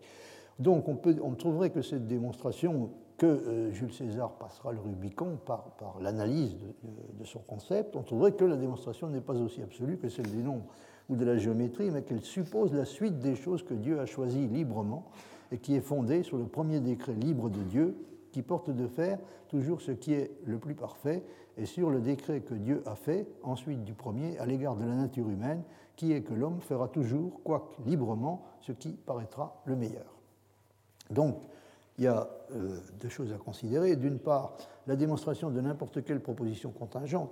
Donc, on trouverait que cette démonstration que euh, Jules César passera le Rubicon par, l'analyse de, son concept, on trouverait que la démonstration n'est pas aussi absolue que celle des nombres ou de la géométrie, mais qu'elle suppose la suite des choses que Dieu a choisies librement et qui est fondée sur le premier décret libre de Dieu qui porte de faire toujours ce qui est le plus parfait et sur le décret que Dieu a fait ensuite du premier à l'égard de la nature humaine qui est que l'homme fera toujours, quoique librement, ce qui paraîtra le meilleur. Donc, il y a euh, deux choses à considérer. D'une part, la démonstration de n'importe quelle proposition contingente,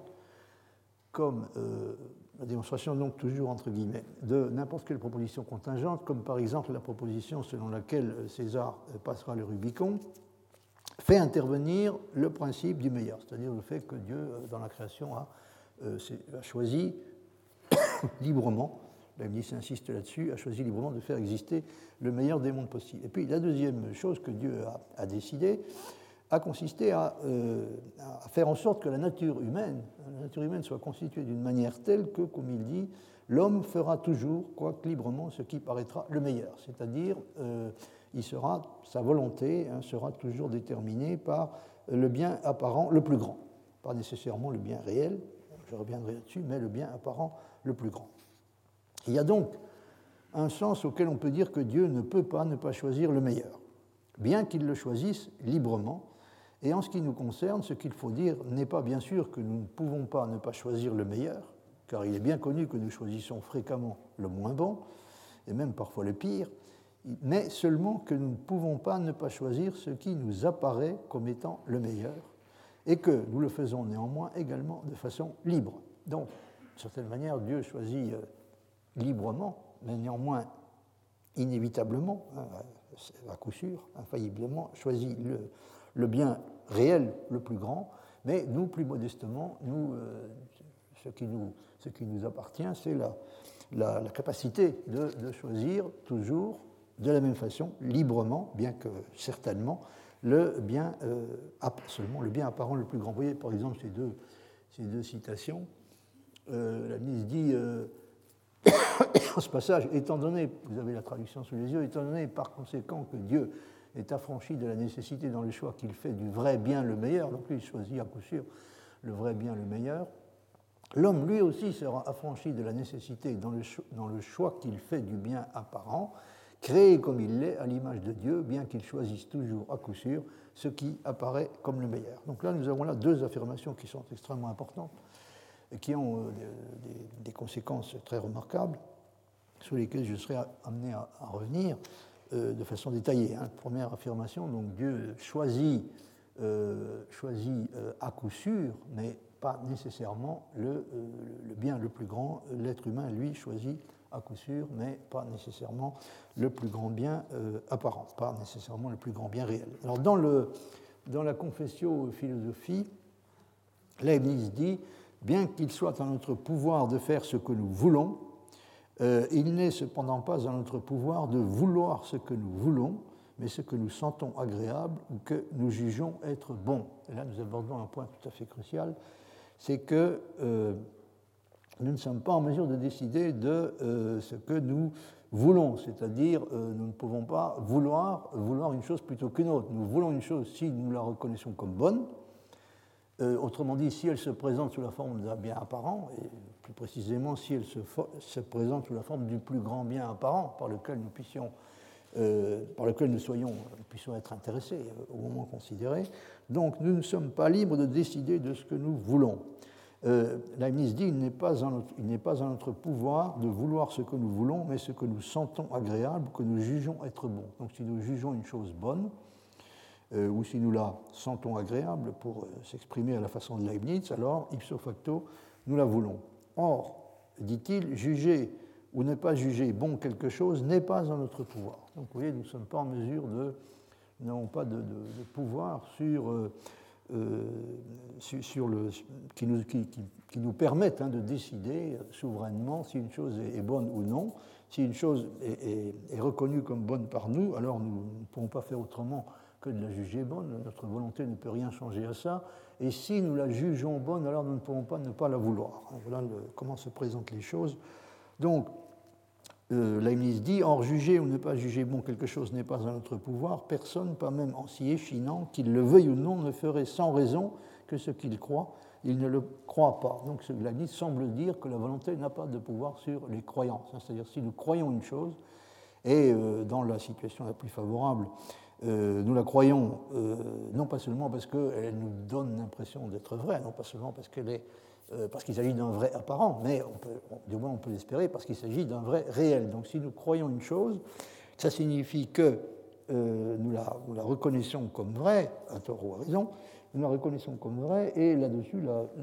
comme euh, la démonstration, donc toujours entre guillemets, de n'importe quelle proposition contingente, comme par exemple la proposition selon laquelle César passera le Rubicon, fait intervenir le principe du meilleur, c'est-à-dire le fait que Dieu, euh, dans la création, a choisi librement Leibniz insiste là-dessus, a choisi librement de faire exister le meilleur des mondes possibles. Et puis la deuxième chose que Dieu a, décidé a consisté euh, à, faire en sorte que la nature humaine, la nature humaine soit constituée d'une manière telle que, comme il dit, l'homme fera toujours, quoique librement, ce qui paraîtra le meilleur. C'est-à-dire, euh, il sera, sa volonté hein, sera toujours déterminée par le bien apparent le plus grand. Pas nécessairement le bien réel, je reviendrai là-dessus, mais le bien apparent le plus grand. Il y a donc un sens auquel on peut dire que Dieu ne peut pas ne pas choisir le meilleur, bien qu'il le choisisse librement. Et en ce qui nous concerne, ce qu'il faut dire n'est pas bien sûr que nous ne pouvons pas ne pas choisir le meilleur, car il est bien connu que nous choisissons fréquemment le moins bon, et même parfois le pire, mais seulement que nous ne pouvons pas ne pas choisir ce qui nous apparaît comme étant le meilleur, et que nous le faisons néanmoins également de façon libre. Donc, d'une certaine manière, Dieu choisit euh, librement, mais néanmoins inévitablement, hein, à coup sûr, infailliblement, choisit le, bien réel le plus grand, mais nous, plus modestement, nous, euh, ce, qui nous, ce qui nous appartient, c'est la, la, capacité de, choisir toujours de la même façon, librement, bien que certainement, le bien, euh, le bien apparent le plus grand. Vous voyez, par exemple, ces deux, ces deux citations. Euh, la ministre dit ce passage, étant donné, vous avez la traduction sous les yeux, étant donné par conséquent que Dieu est affranchi de la nécessité dans le choix qu'il fait du vrai bien le meilleur, donc lui il choisit à coup sûr le vrai bien le meilleur, l'homme lui aussi sera affranchi de la nécessité dans le, dans le choix qu'il fait du bien apparent, créé comme il l'est à l'image de Dieu, bien qu'il choisisse toujours à coup sûr ce qui apparaît comme le meilleur. Donc là, nous avons là deux affirmations qui sont extrêmement importantes qui ont euh, des, conséquences très remarquables sur lesquelles je serai amené à, revenir euh, de façon détaillée. Hein. Première affirmation, donc Dieu choisit, euh, choisit à coup sûr, mais pas nécessairement le, bien le plus grand. L'être humain, lui, choisit à coup sûr, mais pas nécessairement le plus grand bien apparent, pas nécessairement le plus grand bien réel. Alors dans, le, dans la confession philosophie, Leibniz dit bien qu'il soit en notre pouvoir de faire ce que nous voulons, euh, il n'est cependant pas en notre pouvoir de vouloir ce que nous voulons, mais ce que nous sentons agréable ou que nous jugeons être bon. Et là, nous abordons un point tout à fait crucial, c'est que euh, nous ne sommes pas en mesure de décider de euh, ce que nous voulons, c'est-à-dire nous ne pouvons pas vouloir, vouloir une chose plutôt qu'une autre. Nous voulons une chose si nous la reconnaissons comme bonne, euh, autrement dit, si elle se présente sous la forme d'un bien apparent, et plus précisément si elle se, présente sous la forme du plus grand bien apparent par lequel nous puissions, euh, soyons, puissions être intéressés euh, au moment considéré. Donc nous ne sommes pas libres de décider de ce que nous voulons. Leibniz dit il n'est pas, pas en notre pouvoir de vouloir ce que nous voulons, mais ce que nous sentons agréable, que nous jugeons être bon. Donc si nous jugeons une chose bonne, ou si nous la sentons agréable, pour euh, s'exprimer à la façon de Leibniz, alors ipso facto, nous la voulons. Or, dit-il, juger ou ne pas juger bon quelque chose n'est pas en notre pouvoir. Donc vous voyez, nous ne sommes pas en mesure de, nous n'avons pas de, pouvoir sur, euh, sur, le, qui, nous, qui, qui, nous permettent hein, de décider souverainement si une chose est, bonne ou non. Si une chose est reconnue comme bonne par nous, alors nous ne pouvons pas faire autrement que de la juger bonne. Notre volonté ne peut rien changer à ça. Et si nous la jugeons bonne, alors nous ne pouvons pas ne pas la vouloir. Voilà comment se présentent les choses. Donc, euh, Leibniz dit Or, juger ou ne pas juger bon quelque chose n'est pas à notre pouvoir. Personne, pas même en s'y échinant, qu'il le veuille ou non, ne ferait sans raison que ce qu'il croit. Il ne le croit pas. Donc, ce Leibniz semble dire que la volonté n'a pas de pouvoir sur les croyances. C'est-à-dire, si nous croyons une chose, et euh, dans la situation la plus favorable, euh, nous la croyons euh, non pas seulement parce qu'elle nous donne l'impression d'être vraie, non pas seulement parce qu'elle est euh, parce qu'il s'agit d'un vrai apparent, mais du moins on peut l'espérer parce qu'il s'agit d'un vrai réel. Donc si nous croyons une chose, ça signifie que nous la, reconnaissons comme vraie, à tort ou à raison, nous la reconnaissons comme vraie, et là-dessus,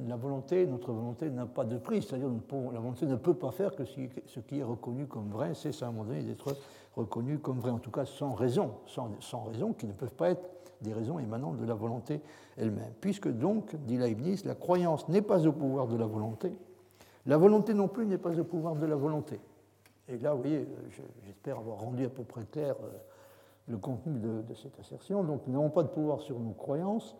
la, volonté, notre volonté n'a pas de prix, c'est-à-dire la volonté ne peut pas faire que ce qui est reconnu comme vrai, c'est à un moment donné d'être reconnu comme vrai, en tout cas sans raison, sans, raison, qui ne peuvent pas être des raisons émanant de la volonté elle-même. Puisque donc, dit Leibniz, la croyance n'est pas au pouvoir de la volonté, la volonté non plus n'est pas au pouvoir de la volonté. Et là, vous voyez, j'espère avoir rendu à peu près clair euh, le contenu de, cette assertion. Donc, nous n'avons pas de pouvoir sur nos croyances.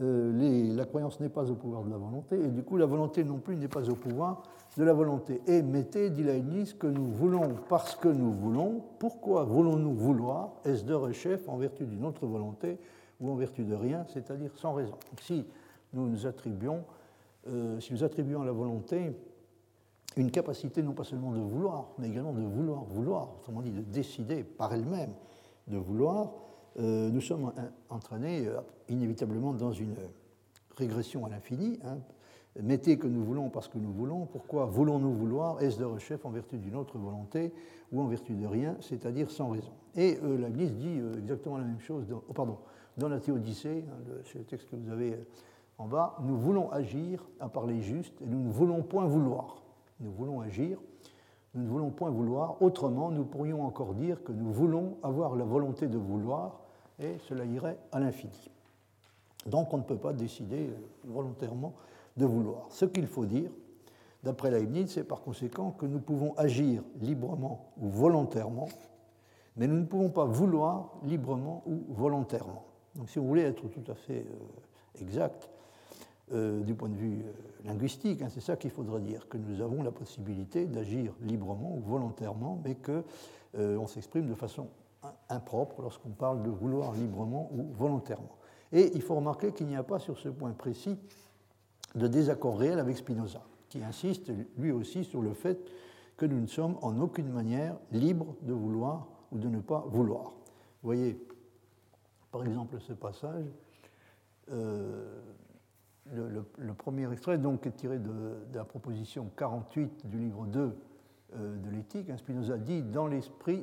Euh, la croyance n'est pas au pouvoir de la volonté, et du coup, la volonté non plus n'est pas au pouvoir de la volonté. Et mettez, dit Leibniz, que nous voulons parce que nous voulons. Pourquoi voulons-nous vouloir Est-ce de chef en vertu d'une autre volonté ou en vertu de rien, c'est-à-dire sans raison? Si nous nous attribuons, euh, si nous attribuons à la volonté une capacité non pas seulement de vouloir, mais également de vouloir vouloir, autrement dit de décider par elle-même de vouloir, euh, nous sommes entraînés euh, inévitablement dans une régression à l'infini, hein, Mettez que nous voulons parce que nous voulons. Pourquoi voulons-nous vouloir? Est-ce de rechef en vertu d'une autre volonté ou en vertu de rien, c'est-à-dire sans raison? Et euh, la dit euh, exactement la même chose dans, oh, pardon, dans la Théodicée, hein, c'est le texte que vous avez euh, en bas. Nous voulons agir à parler juste et nous ne voulons point vouloir. Nous voulons agir, nous ne voulons point vouloir. Autrement, nous pourrions encore dire que nous voulons avoir la volonté de vouloir et cela irait à l'infini. Donc on ne peut pas décider euh, volontairement de vouloir. Ce qu'il faut dire, d'après Leibniz, c'est par conséquent que nous pouvons agir librement ou volontairement, mais nous ne pouvons pas vouloir librement ou volontairement. Donc si vous voulez être tout à fait euh, exact, euh, du point de vue euh, linguistique, hein, c'est ça qu'il faudrait dire, que nous avons la possibilité d'agir librement ou volontairement, mais qu'on on s'exprime de façon impropre lorsqu'on parle de vouloir librement ou volontairement. Et il faut remarquer qu'il n'y a pas sur ce point précis de désaccord réel avec Spinoza, qui insiste lui aussi sur le fait que nous ne sommes en aucune manière libres de vouloir ou de ne pas vouloir. Voyez, par exemple, ce passage, euh, le, premier extrait donc, est tiré de, la proposition 48 du livre 2 euh, de l'éthique. Spinoza dit Dans l'esprit,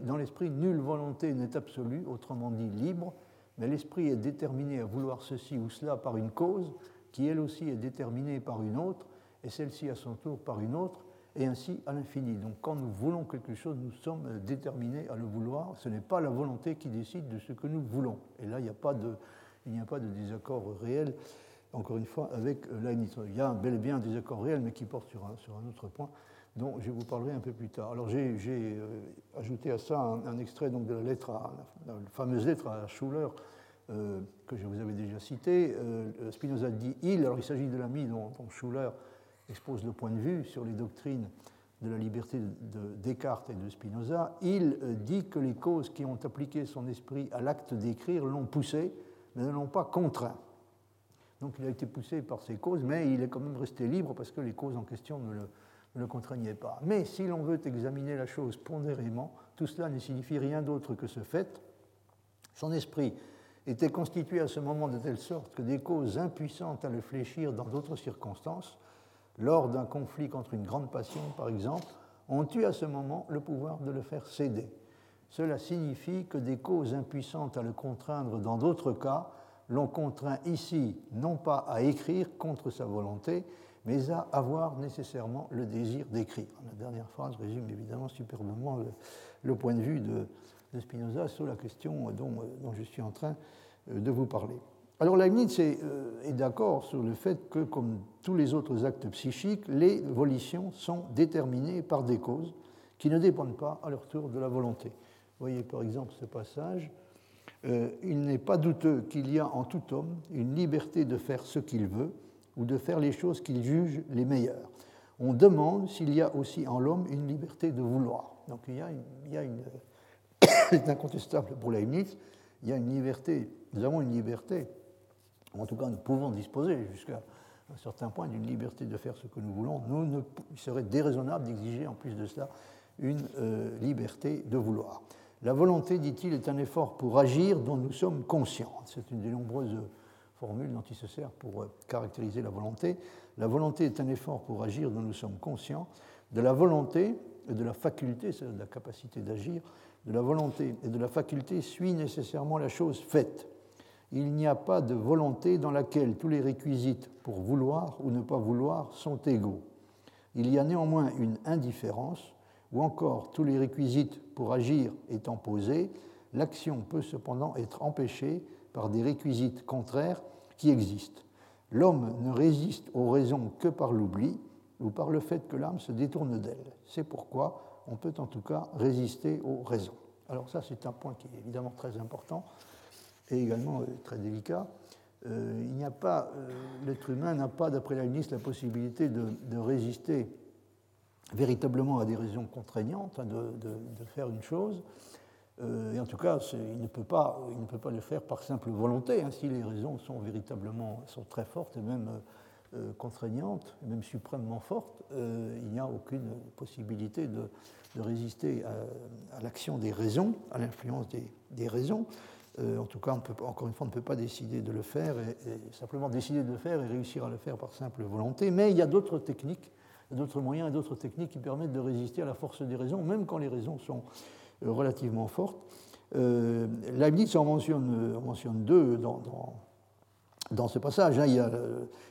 nulle volonté n'est absolue, autrement dit libre, mais l'esprit est déterminé à vouloir ceci ou cela par une cause qui elle aussi est déterminée par une autre, et celle-ci à son tour par une autre, et ainsi à l'infini. Donc quand nous voulons quelque chose, nous sommes déterminés à le vouloir. Ce n'est pas la volonté qui décide de ce que nous voulons. Et là, il n'y a pas de, a pas de désaccord réel, encore une fois, avec Leibniz. Il y a bel et bien un désaccord réel, mais qui porte sur un, sur un autre point dont je vous parlerai un peu plus tard. Alors j'ai euh, ajouté à ça un, extrait donc, de la, lettre la fameuse lettre à Schuller, euh, que je vous avais déjà cité. Euh, Spinoza dit il, alors il s'agit de l'ami dont, Schuller expose le point de vue sur les doctrines de la liberté de Descartes et de Spinoza, il euh, dit que les causes qui ont appliqué son esprit à l'acte d'écrire l'ont poussé, mais ne l'ont pas contraint. Donc il a été poussé par ces causes, mais il est quand même resté libre parce que les causes en question ne le contraignaient pas. Mais si l'on veut examiner la chose pondérément, tout cela ne signifie rien d'autre que ce fait. Son esprit était constitué à ce moment de telle sorte que des causes impuissantes à le fléchir dans d'autres circonstances, lors d'un conflit contre une grande passion par exemple, ont eu à ce moment le pouvoir de le faire céder. Cela signifie que des causes impuissantes à le contraindre dans d'autres cas l'ont contraint ici non pas à écrire contre sa volonté, mais à avoir nécessairement le désir d'écrire. La dernière phrase résume évidemment superbement le, point de vue de, Spinoza sur la question dont, dont, je suis en train euh, de vous parler. Alors Leibniz est, euh, est d'accord sur le fait que, comme tous les autres actes psychiques, les volitions sont déterminées par des causes qui ne dépendent pas à leur tour de la volonté. Vous voyez par exemple ce passage. Euh, il n'est pas douteux qu'il y a en tout homme une liberté de faire ce qu'il veut ou de faire les choses qu'il juge les meilleures. On demande s'il y a aussi en l'homme une liberté de vouloir. Donc il y a une c'est incontestable pour Leibniz, il y a une liberté, nous avons une liberté, en tout cas nous pouvons disposer jusqu'à un certain point d'une liberté de faire ce que nous voulons. Nous, ne, il serait déraisonnable d'exiger en plus de cela une euh, liberté de vouloir. La volonté, dit-il, est un effort pour agir dont nous sommes conscients. C'est une des nombreuses formule dont il se sert pour euh, caractériser la volonté. La volonté est un effort pour agir dont nous sommes conscients. De la volonté et de la faculté, c'est de la capacité d'agir, de la volonté et de la faculté suit nécessairement la chose faite. Il n'y a pas de volonté dans laquelle tous les réquisites pour vouloir ou ne pas vouloir sont égaux. Il y a néanmoins une indifférence, ou encore tous les réquisites pour agir étant posés, l'action peut cependant être empêchée par des réquisites contraires qui existent. L'homme ne résiste aux raisons que par l'oubli ou par le fait que l'âme se détourne d'elle. C'est pourquoi on peut en tout cas résister aux raisons. Alors ça, c'est un point qui est évidemment très important et également euh, très délicat. Euh, il n'y a pas, euh, l'être humain n'a pas, d'après ministre, la possibilité de, résister véritablement à des raisons contraignantes, hein, de, faire une chose. Et en tout cas, il ne, peut pas, il ne peut pas le faire par simple volonté. Hein, si les raisons sont véritablement sont très fortes et même euh, contraignantes, et même suprêmement fortes, euh, il n'y a aucune possibilité de, résister à, l'action des raisons, à l'influence des, raisons. en tout cas, encore une fois, on ne peut pas décider de le faire et, simplement décider de le faire et réussir à le faire par simple volonté. Mais il y a d'autres techniques, d'autres moyens et d'autres techniques qui permettent de résister à la force des raisons, même quand les raisons sont euh, relativement forte. Euh, Leibniz en mentionne, deux dans, ce passage. Hein. il,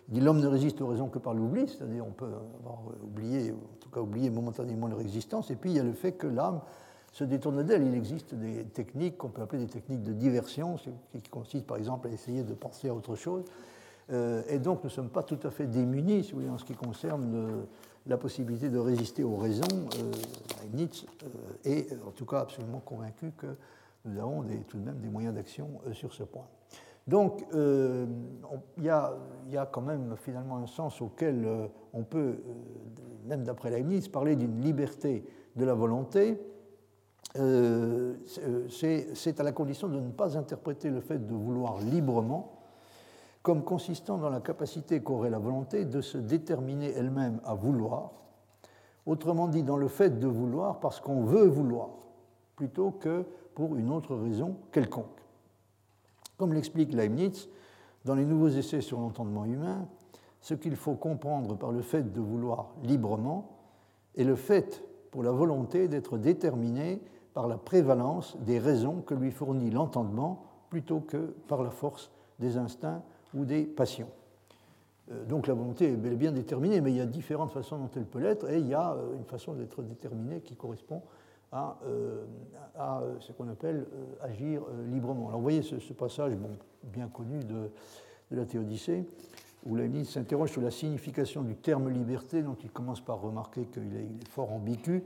dit l'homme ne résiste aux raisons que par l'oubli, c'est-à-dire on peut avoir oublié, en tout cas oublier momentanément leur existence. Et puis il y a le fait que l'âme se détourne d'elle. Il existe des techniques qu'on peut appeler des techniques de diversion, qui consistent par exemple à essayer de penser à autre chose. Euh, et donc nous ne sommes pas tout à fait démunis, si vous voulez, en ce qui concerne la possibilité de résister aux raisons, euh, euh, est en tout cas absolument convaincu que nous avons tout de même des moyens d'action euh, sur ce point. Donc il y, a, quand même finalement un sens auquel on peut, même d'après Leibniz, parler d'une liberté de la volonté. C'est à la condition de ne pas interpréter le fait de vouloir librement comme consistant dans la capacité qu'aurait la volonté de se déterminer elle-même à vouloir, autrement dit dans le fait de vouloir parce qu'on veut vouloir, plutôt que pour une autre raison quelconque. Comme l'explique Leibniz dans les nouveaux essais sur l'entendement humain, ce qu'il faut comprendre par le fait de vouloir librement est le fait pour la volonté d'être déterminée par la prévalence des raisons que lui fournit l'entendement plutôt que par la force des instincts ou des passions. Euh, donc la volonté est bel et bien déterminée, mais il y a différentes façons dont elle peut l'être, et il y a euh, une façon d'être déterminée qui correspond à, euh, à ce qu'on appelle agir librement. Alors vous voyez ce, passage bien connu de, la Théodicée, où Leibniz s'interroge sur la signification du terme liberté, dont il commence par remarquer qu'il est, fort ambigu.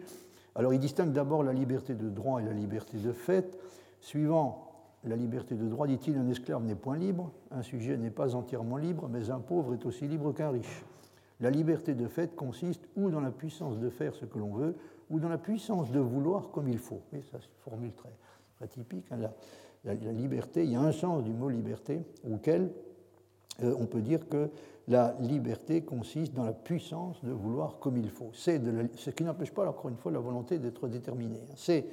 Alors il distingue d'abord la liberté de droit et la liberté de fait, suivant la liberté de droit, dit-il, un esclave n'est point libre, un sujet n'est pas entièrement libre, mais un pauvre est aussi libre qu'un riche. La liberté de fait consiste ou dans la puissance de faire ce que l'on veut, ou dans la puissance de vouloir comme il faut. Et ça, c'est une formule très, très typique. Hein. La, liberté, il y a un sens du mot liberté auquel euh, on peut dire que la liberté consiste dans la puissance de vouloir comme il faut. C'est ce qui n'empêche pas, encore une fois, la volonté d'être déterminée. C'est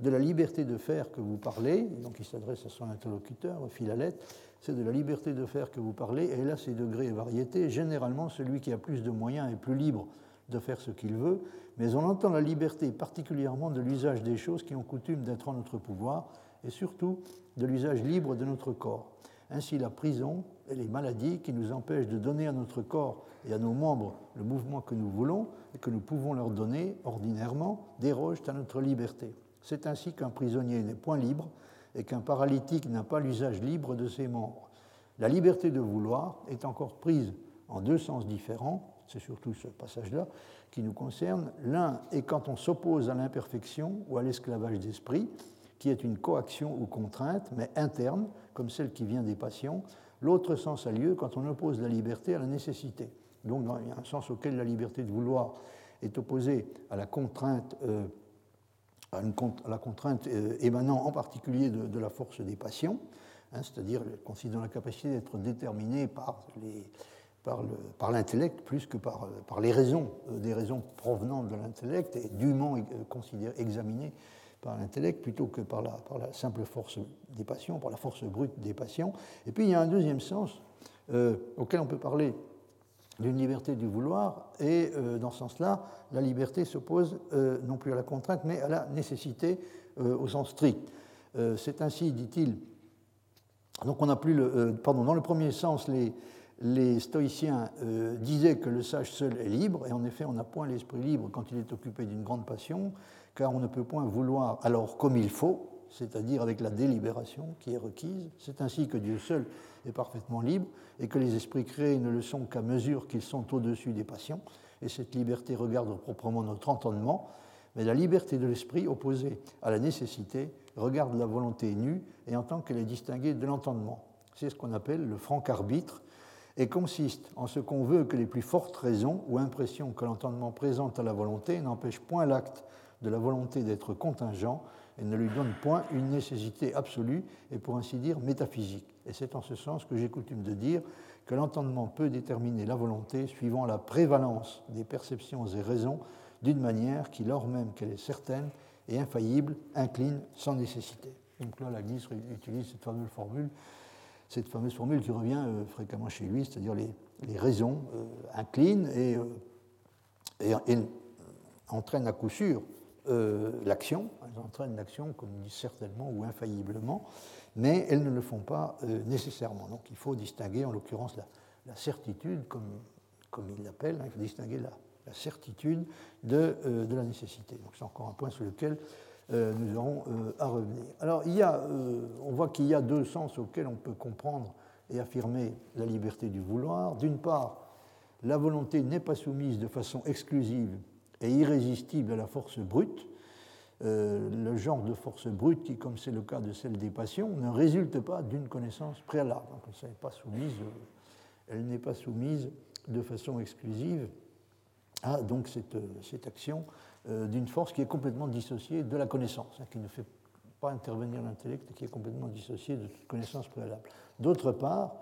de la liberté de faire que vous parlez, donc il s'adresse à son interlocuteur, Philalète, c'est de la liberté de faire que vous parlez, et là ses degrés et variétés. Généralement, celui qui a plus de moyens est plus libre de faire ce qu'il veut, mais on entend la liberté particulièrement de l'usage des choses qui ont coutume d'être en notre pouvoir, et surtout de l'usage libre de notre corps. Ainsi, la prison et les maladies qui nous empêchent de donner à notre corps et à nos membres le mouvement que nous voulons et que nous pouvons leur donner ordinairement dérogent à notre liberté. C'est ainsi qu'un prisonnier n'est point libre et qu'un paralytique n'a pas l'usage libre de ses membres. La liberté de vouloir est encore prise en deux sens différents, c'est surtout ce passage-là qui nous concerne. L'un est quand on s'oppose à l'imperfection ou à l'esclavage d'esprit, qui est une coaction ou contrainte, mais interne, comme celle qui vient des passions. L'autre sens a lieu quand on oppose la liberté à la nécessité. Donc a un sens auquel la liberté de vouloir est opposée à la contrainte, euh, à, la contrainte euh, émanant en particulier de, la force des passions, hein, c'est-à-dire considérant la capacité d'être déterminée par les, par l'intellect plus que par, euh, par les raisons, des raisons provenant de l'intellect et dûment examinées par l'intellect plutôt que par la, par la, simple force des passions, par la force brute des passions. Et puis il y a un deuxième sens euh, auquel on peut parler d'une liberté du vouloir, et euh, dans ce sens-là, la liberté s'oppose euh, non plus à la contrainte, mais à la nécessité au sens strict. C'est ainsi, dit-il, donc on n'a plus le. pardon, dans le premier sens, les, les stoïciens disaient que le sage seul est libre, et en effet, on n'a point l'esprit libre quand il est occupé d'une grande passion, car on ne peut point vouloir alors comme il faut, c'est-à-dire avec la délibération qui est requise. C'est ainsi que Dieu seul est parfaitement libre et que les esprits créés ne le sont qu'à mesure qu'ils sont au-dessus des passions. Et cette liberté regarde proprement notre entendement, mais la liberté de l'esprit opposée à la nécessité regarde la volonté nue et en tant qu'elle est distinguée de l'entendement. C'est ce qu'on appelle le franc arbitre et consiste en ce qu'on veut que les plus fortes raisons ou impressions que l'entendement présente à la volonté n'empêchent point l'acte de la volonté d'être contingent et ne lui donne point une nécessité absolue et pour ainsi dire métaphysique. Et c'est en ce sens que j'ai coutume de dire que l'entendement peut déterminer la volonté suivant la prévalence des perceptions et raisons d'une manière qui, lors même qu'elle est certaine et infaillible, incline sans nécessité. Donc là, la Guise utilise cette fameuse formule, cette fameuse formule qui revient euh, fréquemment chez lui, c'est-à-dire les, raisons euh, inclinent et, euh, et, entraînent à coup sûr l'action, elles entraînent l'action, comme on dit certainement ou infailliblement, mais elles ne le font pas nécessairement. Donc il faut distinguer en l'occurrence la, certitude, comme, comme il l'appelle, hein, il faut distinguer la, certitude de, de, la nécessité. Donc c'est encore un point sur lequel nous aurons à revenir. Alors il y a, on voit qu'il y a deux sens auxquels on peut comprendre et affirmer la liberté du vouloir. D'une part, la volonté n'est pas soumise de façon exclusive et irrésistible à la force brute, euh, le genre de force brute qui, comme c'est le cas de celle des passions, ne résulte pas d'une connaissance préalable. Donc, elle n'est pas soumise, euh, elle n'est pas soumise de façon exclusive à donc cette, cette action euh, d'une force qui est complètement dissociée de la connaissance, hein, qui ne fait pas intervenir l'intellect qui est complètement dissociée de toute connaissance préalable. D'autre part,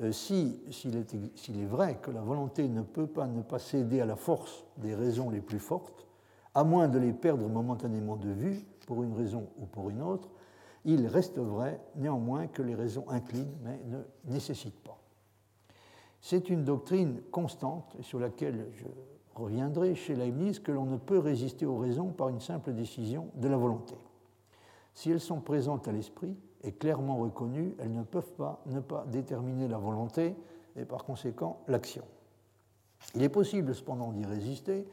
euh, s'il est, vrai que la volonté ne peut pas ne pas céder à la force des raisons les plus fortes, à moins de les perdre momentanément de vue, pour une raison ou pour une autre, il reste vrai néanmoins que les raisons inclinent mais ne nécessitent pas. C'est une doctrine constante sur laquelle je reviendrai chez Leibniz que l'on ne peut résister aux raisons par une simple décision de la volonté. Si elles sont présentes à l'esprit, et clairement reconnues, elles ne peuvent pas ne pas déterminer la volonté et par conséquent l'action. Il est possible cependant d'y résister,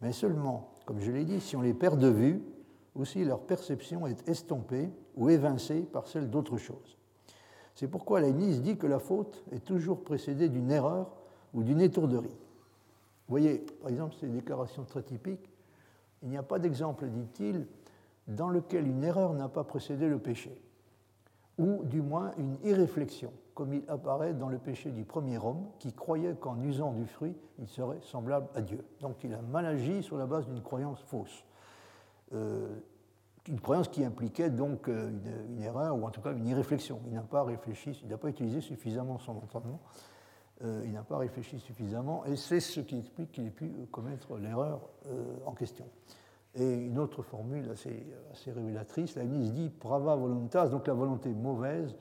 mais seulement, comme je l'ai dit, si on les perd de vue ou si leur perception est estompée ou évincée par celle d'autre chose. C'est pourquoi Leibniz dit que la faute est toujours précédée d'une erreur ou d'une étourderie. Voyez, par exemple, ces déclarations très typiques. Il n'y a pas d'exemple, dit-il, dans lequel une erreur n'a pas précédé le péché ou du moins une irréflexion, comme il apparaît dans le péché du premier homme, qui croyait qu'en usant du fruit, il serait semblable à Dieu. Donc il a mal agi sur la base d'une croyance fausse. Euh, une croyance qui impliquait donc euh, une, erreur, ou en tout cas une irréflexion. Il n'a pas réfléchi, il n'a pas utilisé suffisamment son entendement, euh, il n'a pas réfléchi suffisamment, et c'est ce qui explique qu'il ait pu commettre l'erreur en question. Et une autre formule assez, assez révélatrice, Leibniz dit prava voluntas, donc la volonté mauvaise,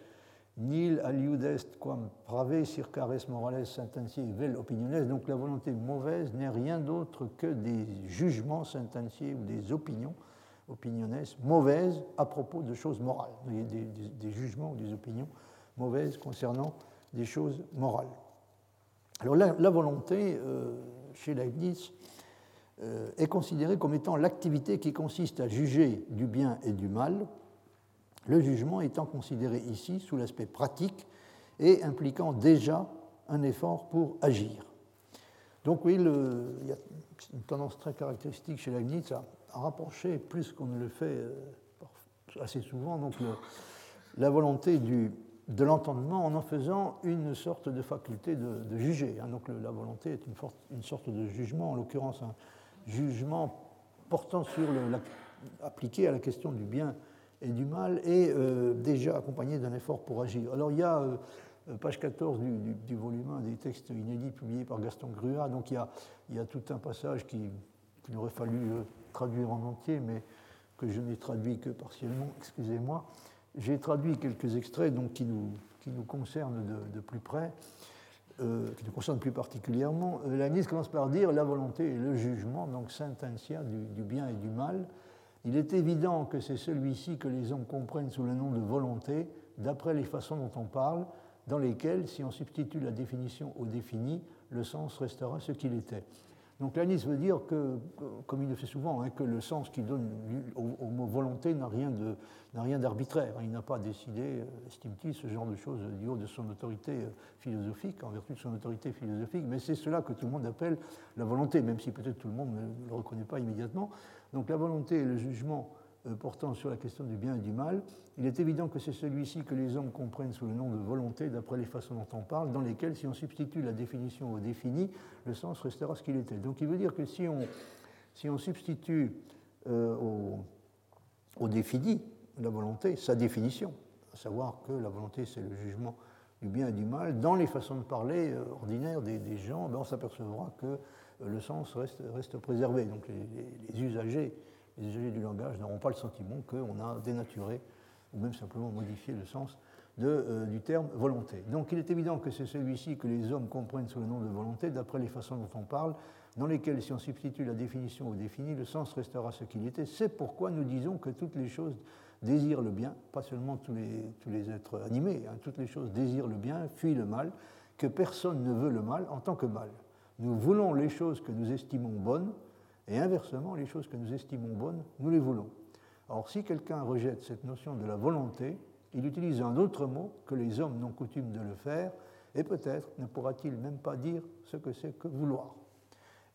nil aliud est quam prave circa res morales sententiae vel opiniones, donc la volonté mauvaise n'est rien d'autre que des jugements sententiae ou des opinions, opiniones, mauvaises à propos de choses morales, des, jugements ou des opinions mauvaises concernant des choses morales. Alors la, volonté, euh, chez Leibniz, euh, est considérée comme étant l'activité qui consiste à juger du bien et du mal, le jugement étant considéré ici sous l'aspect pratique et impliquant déjà un effort pour agir. Donc oui, il y a une tendance très caractéristique chez Leibniz à, rapprocher, plus qu'on ne le fait euh, assez souvent, donc la volonté du, de l'entendement en en faisant une sorte de faculté de, juger. Hein. Donc la volonté est une, sorte de jugement, en l'occurrence un jugement portant sur le, appliqué à la question du bien et du mal et euh, déjà accompagné d'un effort pour agir. Alors il y a, euh, euh, page 14 du, volume 1 des textes inédits publiés par Gaston Grua, donc il y a, tout un passage qui, qu'il aurait fallu traduire en entier, mais que je n'ai traduit que partiellement, excusez-moi. J'ai traduit quelques extraits qui, nous, concernent de, plus près, euh, qui nous concernent plus particulièrement. Euh, la ministre commence par dire la volonté et le jugement, donc du, du bien et du mal. Il est évident que c'est celui-ci que les hommes comprennent sous le nom de volonté, d'après les façons dont on parle, dans lesquelles, si on substitue la définition au défini, le sens restera ce qu'il était. Donc l'anis veut dire que, comme il le fait souvent, hein, que le sens qu'il donne au, mot volonté n'a rien d'arbitraire. Il n'a pas décidé, euh, estime-t-il, ce genre de choses du haut de son autorité euh, philosophique, en vertu de son autorité philosophique, mais c'est cela que tout le monde appelle la volonté, même si peut-être tout le monde ne le reconnaît pas immédiatement. Donc la volonté et le jugement portant sur la question du bien et du mal, il est évident que c'est celui-ci que les hommes comprennent sous le nom de volonté, d'après les façons dont on parle, dans lesquelles, si on substitue la définition au défini, le sens restera ce qu'il était. Donc il veut dire que si on, si on substitue euh, au, défini la volonté, sa définition, à savoir que la volonté c'est le jugement du bien et du mal, dans les façons de parler euh, ordinaires des, des gens, ben on s'apercevra que le sens reste, reste préservé. Donc les, les usagers les usagers du langage n'auront pas le sentiment qu'on a dénaturé ou même simplement modifié le sens euh, du terme volonté. Donc il est évident que c'est celui-ci que les hommes comprennent sous le nom de volonté, d'après les façons dont on parle, dans lesquelles, si on substitue la définition au défini, le sens restera ce qu'il était. C'est pourquoi nous disons que toutes les choses désirent le bien, pas seulement tous les, tous les êtres animés, hein, toutes les choses désirent le bien, fuient le mal, que personne ne veut le mal en tant que mal. Nous voulons les choses que nous estimons bonnes, et inversement, les choses que nous estimons bonnes, nous les voulons. Or, si quelqu'un rejette cette notion de la volonté, il utilise un autre mot que les hommes n'ont coutume de le faire, et peut-être ne pourra-t-il même pas dire ce que c'est que vouloir.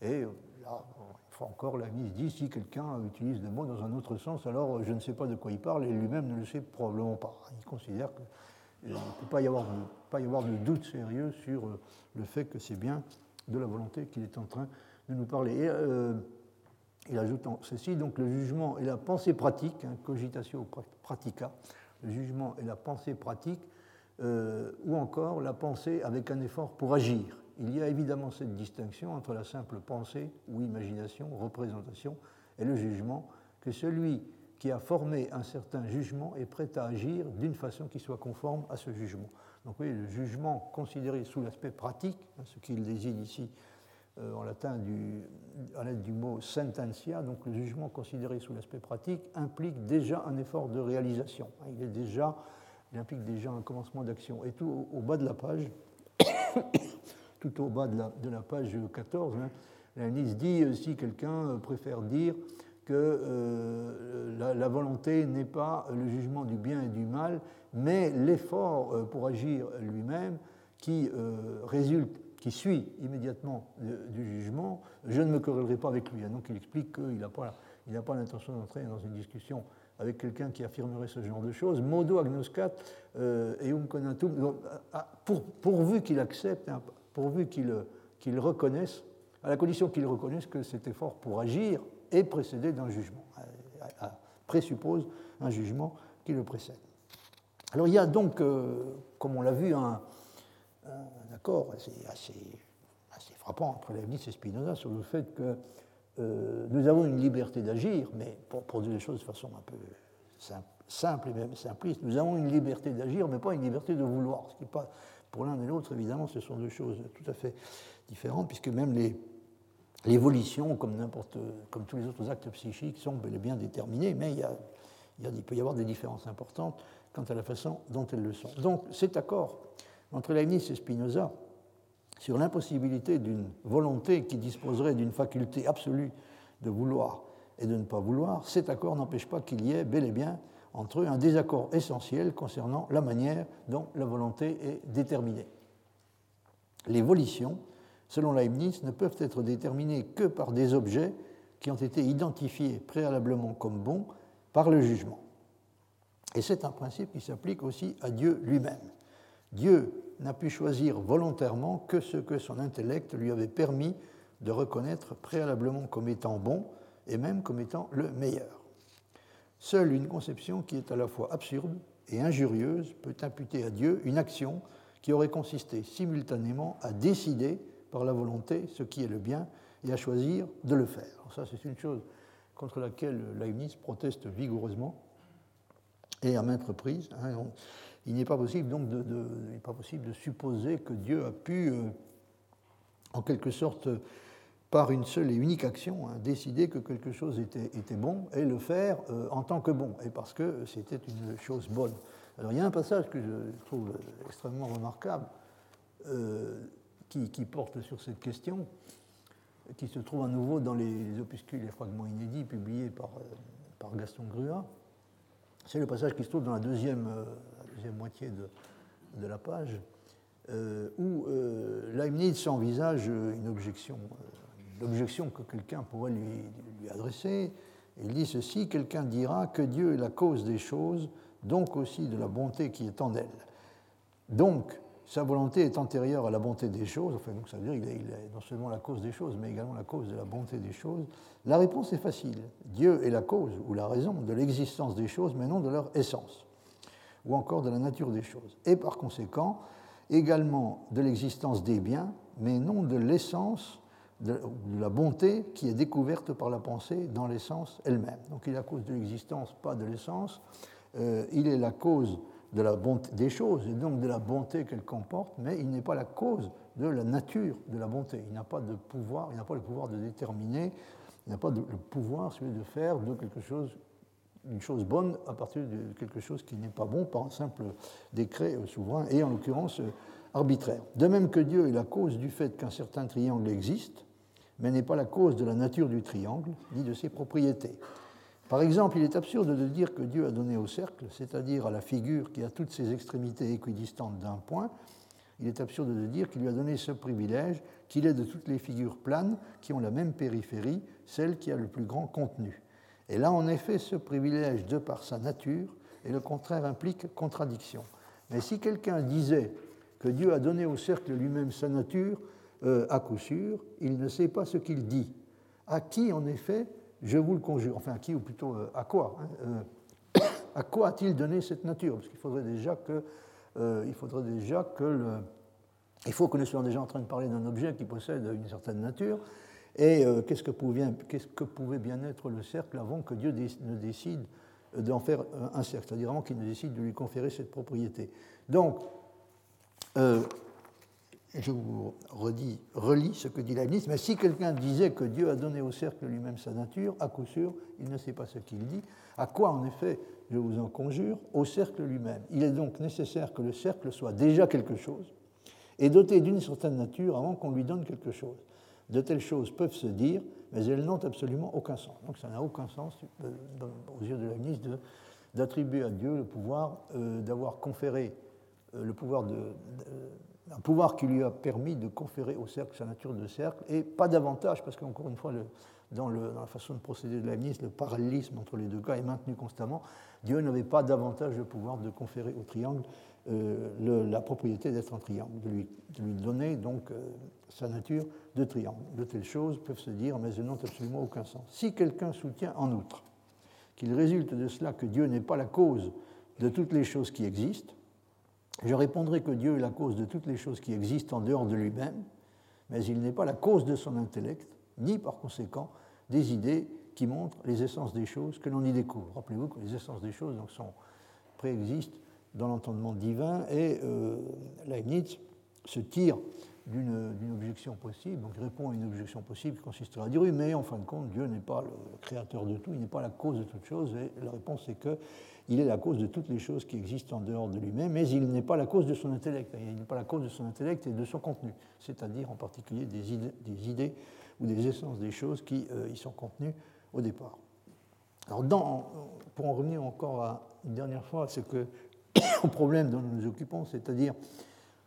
Et là, une fois encore, la mise dit si quelqu'un utilise le mot dans un autre sens, alors je ne sais pas de quoi il parle, et lui-même ne le sait probablement pas. Il considère qu'il ne peut pas y, avoir de, doute sérieux sur le fait que c'est bien de la volonté qu'il est en train de nous parler. Euh, il ajoute ceci, donc le jugement et la pensée pratique, hein, cogitatio pratica, le jugement et la pensée pratique, euh, ou encore la pensée avec un effort pour agir. Il y a évidemment cette distinction entre la simple pensée ou imagination, représentation, et le jugement, que celui qui a formé un certain jugement est prêt à agir d'une façon qui soit conforme à ce jugement. Donc oui, le jugement considéré sous l'aspect pratique, hein, ce qu'il désigne ici en latin à l'aide du mot sententia, donc le jugement considéré sous l'aspect pratique, implique déjà un effort de réalisation. Déjà, il implique déjà un commencement d'action. Et tout au, bas de la page, tout au bas de la, page 14, hein, l'analyse dit euh, si quelqu'un euh, préfère dire que la, volonté n'est pas le jugement du bien et du mal, mais l'effort pour agir lui-même qui résulte qui suit immédiatement du jugement, je ne me querellerai pas avec lui. Donc il explique qu'il n'a pas, pas l'intention d'entrer dans une discussion avec quelqu'un qui affirmerait ce genre de choses. Modo agnoscat euh, conatum, ah, pour, pourvu qu'il accepte, hein, pourvu qu'il reconnaisse, à la condition qu'il reconnaisse que cet effort pour agir est précédé d'un jugement, présuppose un jugement qui le précède. Alors il y a donc, euh, comme on l'a vu, un accord assez, assez, frappant entre Leibniz et Spinoza sur le fait que euh, nous avons une liberté d'agir, mais pour produire les choses de façon un peu simple et même simpliste, nous avons une liberté d'agir, mais pas une liberté de vouloir. Ce qui pas, pour l'un et l'autre, évidemment, ce sont deux choses tout à fait différentes, puisque même l'évolution, comme, comme tous les autres actes psychiques, sont bel et bien déterminés, mais il, il, peut y avoir des différences importantes quant à la façon dont elles le sont. Donc cet accord entre Leibniz et Spinoza sur l'impossibilité d'une volonté qui disposerait d'une faculté absolue de vouloir et de ne pas vouloir, cet accord n'empêche pas qu'il y ait bel et bien entre eux un désaccord essentiel concernant la manière dont la volonté est déterminée. Les volitions, selon Leibniz, ne peuvent être déterminées que par des objets qui ont été identifiés préalablement comme bons par le jugement. Et c'est un principe qui s'applique aussi à Dieu lui-même. Dieu n'a pu choisir volontairement que ce que son intellect lui avait permis de reconnaître préalablement comme étant bon et même comme étant le meilleur. Seule une conception qui est à la fois absurde et injurieuse peut imputer à Dieu une action qui aurait consisté simultanément à décider par la volonté ce qui est le bien et à choisir de le faire. ça, c'est une chose contre laquelle Leibniz proteste vigoureusement et à maintes reprises. Hein, il n'est pas possible donc de, supposer que Dieu a pu, euh, en quelque sorte, par une seule et unique action, hein, décider que quelque chose était, bon et le faire euh, en tant que bon, et parce que c'était une chose bonne. Alors il y a un passage que je trouve extrêmement remarquable euh, qui, porte sur cette question, qui se trouve à nouveau dans les, opuscules et fragments inédits publiés par, Gaston Grua. C'est le passage qui se trouve dans la deuxième deuxième moitié de, la page, euh, où euh, Leibniz envisage une objection, euh, l'objection que quelqu'un pourrait lui, lui, adresser. Il dit ceci quelqu'un dira que Dieu est la cause des choses, donc aussi de la bonté qui est en elle. Donc, sa volonté est antérieure à la bonté des choses, enfin, donc ça veut dire qu'il est, non seulement la cause des choses, mais également la cause de la bonté des choses. La réponse est facile. Dieu est la cause ou la raison de l'existence des choses, mais non de leur essence ou encore de la nature des choses, et par conséquent également de l'existence des biens, mais non de l'essence, de, la bonté qui est découverte par la pensée dans l'essence elle-même. Donc il est la cause de l'existence, pas de l'essence, euh, il est la cause de la bonté des choses et donc de la bonté qu'elle comporte, mais il n'est pas la cause de la nature de la bonté. Il n'a pas de pouvoir, il n'a pas le pouvoir de déterminer, il n'a pas le pouvoir celui de faire de quelque chose une chose bonne à partir de quelque chose qui n'est pas bon par un simple décret souverain et en l'occurrence arbitraire. De même que Dieu est la cause du fait qu'un certain triangle existe, mais n'est pas la cause de la nature du triangle ni de ses propriétés. Par exemple, il est absurde de dire que Dieu a donné au cercle, c'est-à-dire à la figure qui a toutes ses extrémités équidistantes d'un point, il est absurde de dire qu'il lui a donné ce privilège qu'il est de toutes les figures planes qui ont la même périphérie, celle qui a le plus grand contenu. Et là, en effet, ce privilège, de par sa nature, et le contraire implique contradiction. Mais si quelqu'un disait que Dieu a donné au cercle lui-même sa nature, euh, à coup sûr, il ne sait pas ce qu'il dit. À qui, en effet, je vous le conjure, enfin à qui, ou plutôt euh, à quoi hein, euh, À quoi a-t-il donné cette nature? Parce qu'il faudrait déjà que, il faudrait déjà que il faut que nous soyons déjà en train de parler d'un objet qui possède une certaine nature, et euh, qu'est-ce, que pouvait, bien être le cercle avant que Dieu ne décide d'en faire un cercle, c'est-à-dire avant qu'il ne décide de lui conférer cette propriété. Donc, euh, je vous redis, relis ce que dit Leibniz, mais si quelqu'un disait que Dieu a donné au cercle lui-même sa nature, à coup sûr, il ne sait pas ce qu'il dit. À quoi, en effet, je vous en conjure, au cercle lui-même. Il est donc nécessaire que le cercle soit déjà quelque chose et doté d'une certaine nature avant qu'on lui donne quelque chose de telles choses peuvent se dire, mais elles n'ont absolument aucun sens. Donc ça n'a aucun sens, euh, aux yeux de Leibniz, d'attribuer à Dieu le pouvoir euh, d'avoir conféré euh, le pouvoir de, un pouvoir qui lui a permis de conférer au cercle sa nature de cercle, et pas davantage, parce qu'encore une fois, dans, la façon de procéder de Leibniz, le parallélisme entre les deux cas est maintenu constamment. Dieu n'avait pas davantage le pouvoir de conférer au triangle euh, la propriété d'être un triangle, de lui, donner donc euh, sa nature de triangle. De telles choses peuvent se dire, mais elles n'ont absolument aucun sens. Si quelqu'un soutient en outre qu'il résulte de cela que Dieu n'est pas la cause de toutes les choses qui existent, je répondrai que Dieu est la cause de toutes les choses qui existent en dehors de lui-même, mais il n'est pas la cause de son intellect, ni par conséquent des idées qui montrent les essences des choses que l'on y découvre. Rappelez-vous que les essences des choses sont, préexistent dans l'entendement divin et euh, Leibniz se tire d'une objection possible, donc répond à une objection possible qui consisterait à dire oui, mais en fin de compte, Dieu n'est pas le créateur de tout, il n'est pas la cause de toute chose, et la réponse est qu'il est la cause de toutes les choses qui existent en dehors de lui-même, mais il n'est pas la cause de son intellect, il n'est pas la cause de son intellect et de son contenu, c'est-à-dire en particulier des idées, ou des essences des choses qui euh, y sont contenues au départ. Alors, pour en revenir encore une dernière fois à ce que, au problème dont nous nous occupons, c'est-à-dire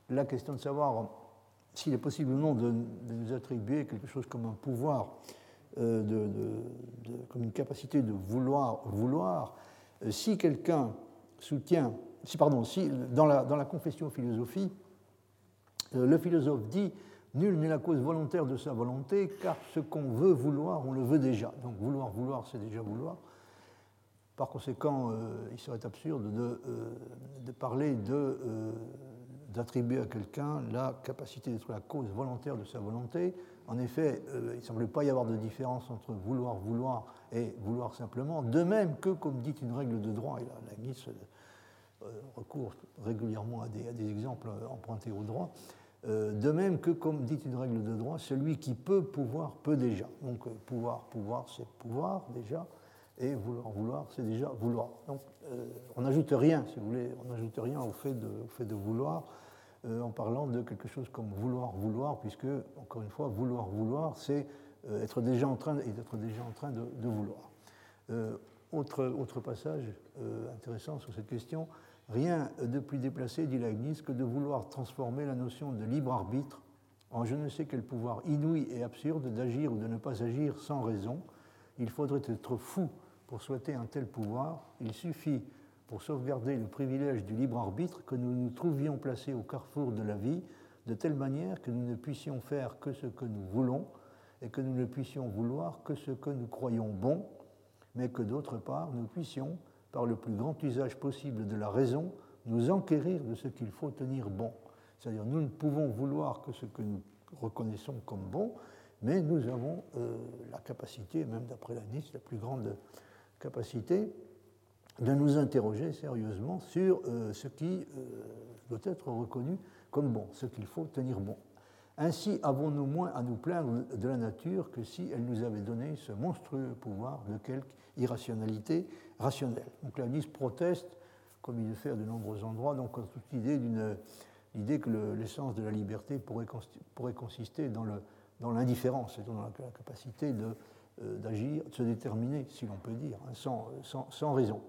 la question de savoir s'il est possible ou non de, nous attribuer quelque chose comme un pouvoir, euh, comme une capacité de vouloir, vouloir, euh, si quelqu'un soutient, si, pardon, si dans la, dans la confession philosophie, euh, le philosophe dit Nul n'est la cause volontaire de sa volonté, car ce qu'on veut vouloir, on le veut déjà. Donc vouloir, vouloir, c'est déjà vouloir. Par conséquent, il serait absurde de, de parler de d'attribuer à quelqu'un la capacité d'être la cause volontaire de sa volonté. En effet, euh, il ne semble pas y avoir de différence entre vouloir, vouloir et vouloir simplement, de même que, comme dit une règle de droit, et Nice euh, recourt régulièrement à des, exemples empruntés au droit, euh, de même que, comme dit une règle de droit, celui qui peut pouvoir peut déjà. Donc pouvoir, pouvoir, c'est pouvoir déjà, et vouloir, vouloir, c'est déjà vouloir. Donc on n'ajoute rien, si vous voulez, on n'ajoute rien au fait de, vouloir. Euh, en parlant de quelque chose comme vouloir, vouloir, puisque, encore une fois, vouloir, vouloir, c'est euh, être déjà en train, d'être déjà en train de, vouloir. Euh, autre, autre, passage intéressant sur cette question, rien de plus déplacé, dit Leibniz, que de vouloir transformer la notion de libre arbitre en je ne sais quel pouvoir inouï et absurde d'agir ou de ne pas agir sans raison. Il faudrait être fou pour souhaiter un tel pouvoir. Il suffit pour sauvegarder le privilège du libre arbitre que nous nous trouvions placés au carrefour de la vie, de telle manière que nous ne puissions faire que ce que nous voulons et que nous ne puissions vouloir que ce que nous croyons bon, mais que d'autre part nous puissions, par le plus grand usage possible de la raison, nous enquérir de ce qu'il faut tenir bon. C'est-à-dire nous ne pouvons vouloir que ce que nous reconnaissons comme bon, mais nous avons euh, la capacité, même d'après la Nice, la plus grande capacité, de nous interroger sérieusement sur euh, ce qui euh, doit être reconnu comme bon, ce qu'il faut tenir bon. Ainsi avons-nous moins à nous plaindre de la nature que si elle nous avait donné ce monstrueux pouvoir de quelque irrationalité rationnelle. Donc Léonis proteste, comme il le fait à de nombreux endroits, donc toute l'idée d'une l'idée que l'essence de la liberté pourrait, pourrait consister dans l'indifférence, dans, dans la capacité de d'agir, de se déterminer, si l'on peut dire, hein, sans, sans, raison.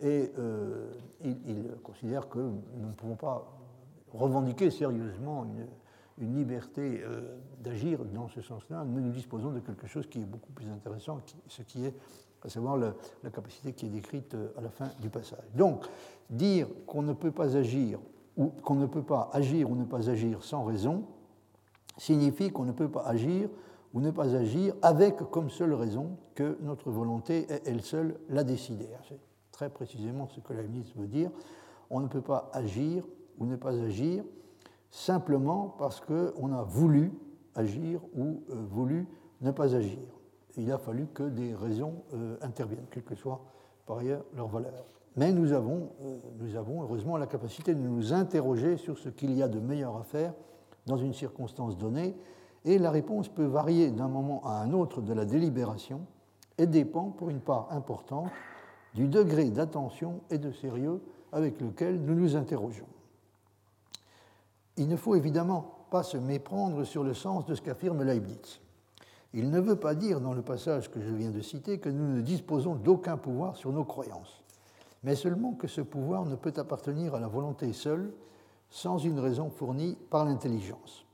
Et euh, il, considère que nous ne pouvons pas revendiquer sérieusement une, une liberté euh, d'agir dans ce sens-là. Nous, nous disposons de quelque chose qui est beaucoup plus intéressant, ce qui est à savoir la, la capacité qui est décrite à la fin du passage. Donc, dire qu'on ne peut pas agir ou qu'on ne peut pas agir ou ne pas agir sans raison signifie qu'on ne peut pas agir ou ne pas agir avec comme seule raison que notre volonté est elle seule la décider. C'est très précisément ce que la ministre veut dire. On ne peut pas agir ou ne pas agir simplement parce qu'on a voulu agir ou euh, voulu ne pas agir. Il a fallu que des raisons euh, interviennent, quelle que soit par ailleurs leur valeur. Mais nous avons, euh, nous avons heureusement la capacité de nous interroger sur ce qu'il y a de meilleur à faire dans une circonstance donnée et la réponse peut varier d'un moment à un autre de la délibération et dépend pour une part importante du degré d'attention et de sérieux avec lequel nous nous interrogeons. Il ne faut évidemment pas se méprendre sur le sens de ce qu'affirme Leibniz. Il ne veut pas dire dans le passage que je viens de citer que nous ne disposons d'aucun pouvoir sur nos croyances, mais seulement que ce pouvoir ne peut appartenir à la volonté seule, sans une raison fournie par l'intelligence.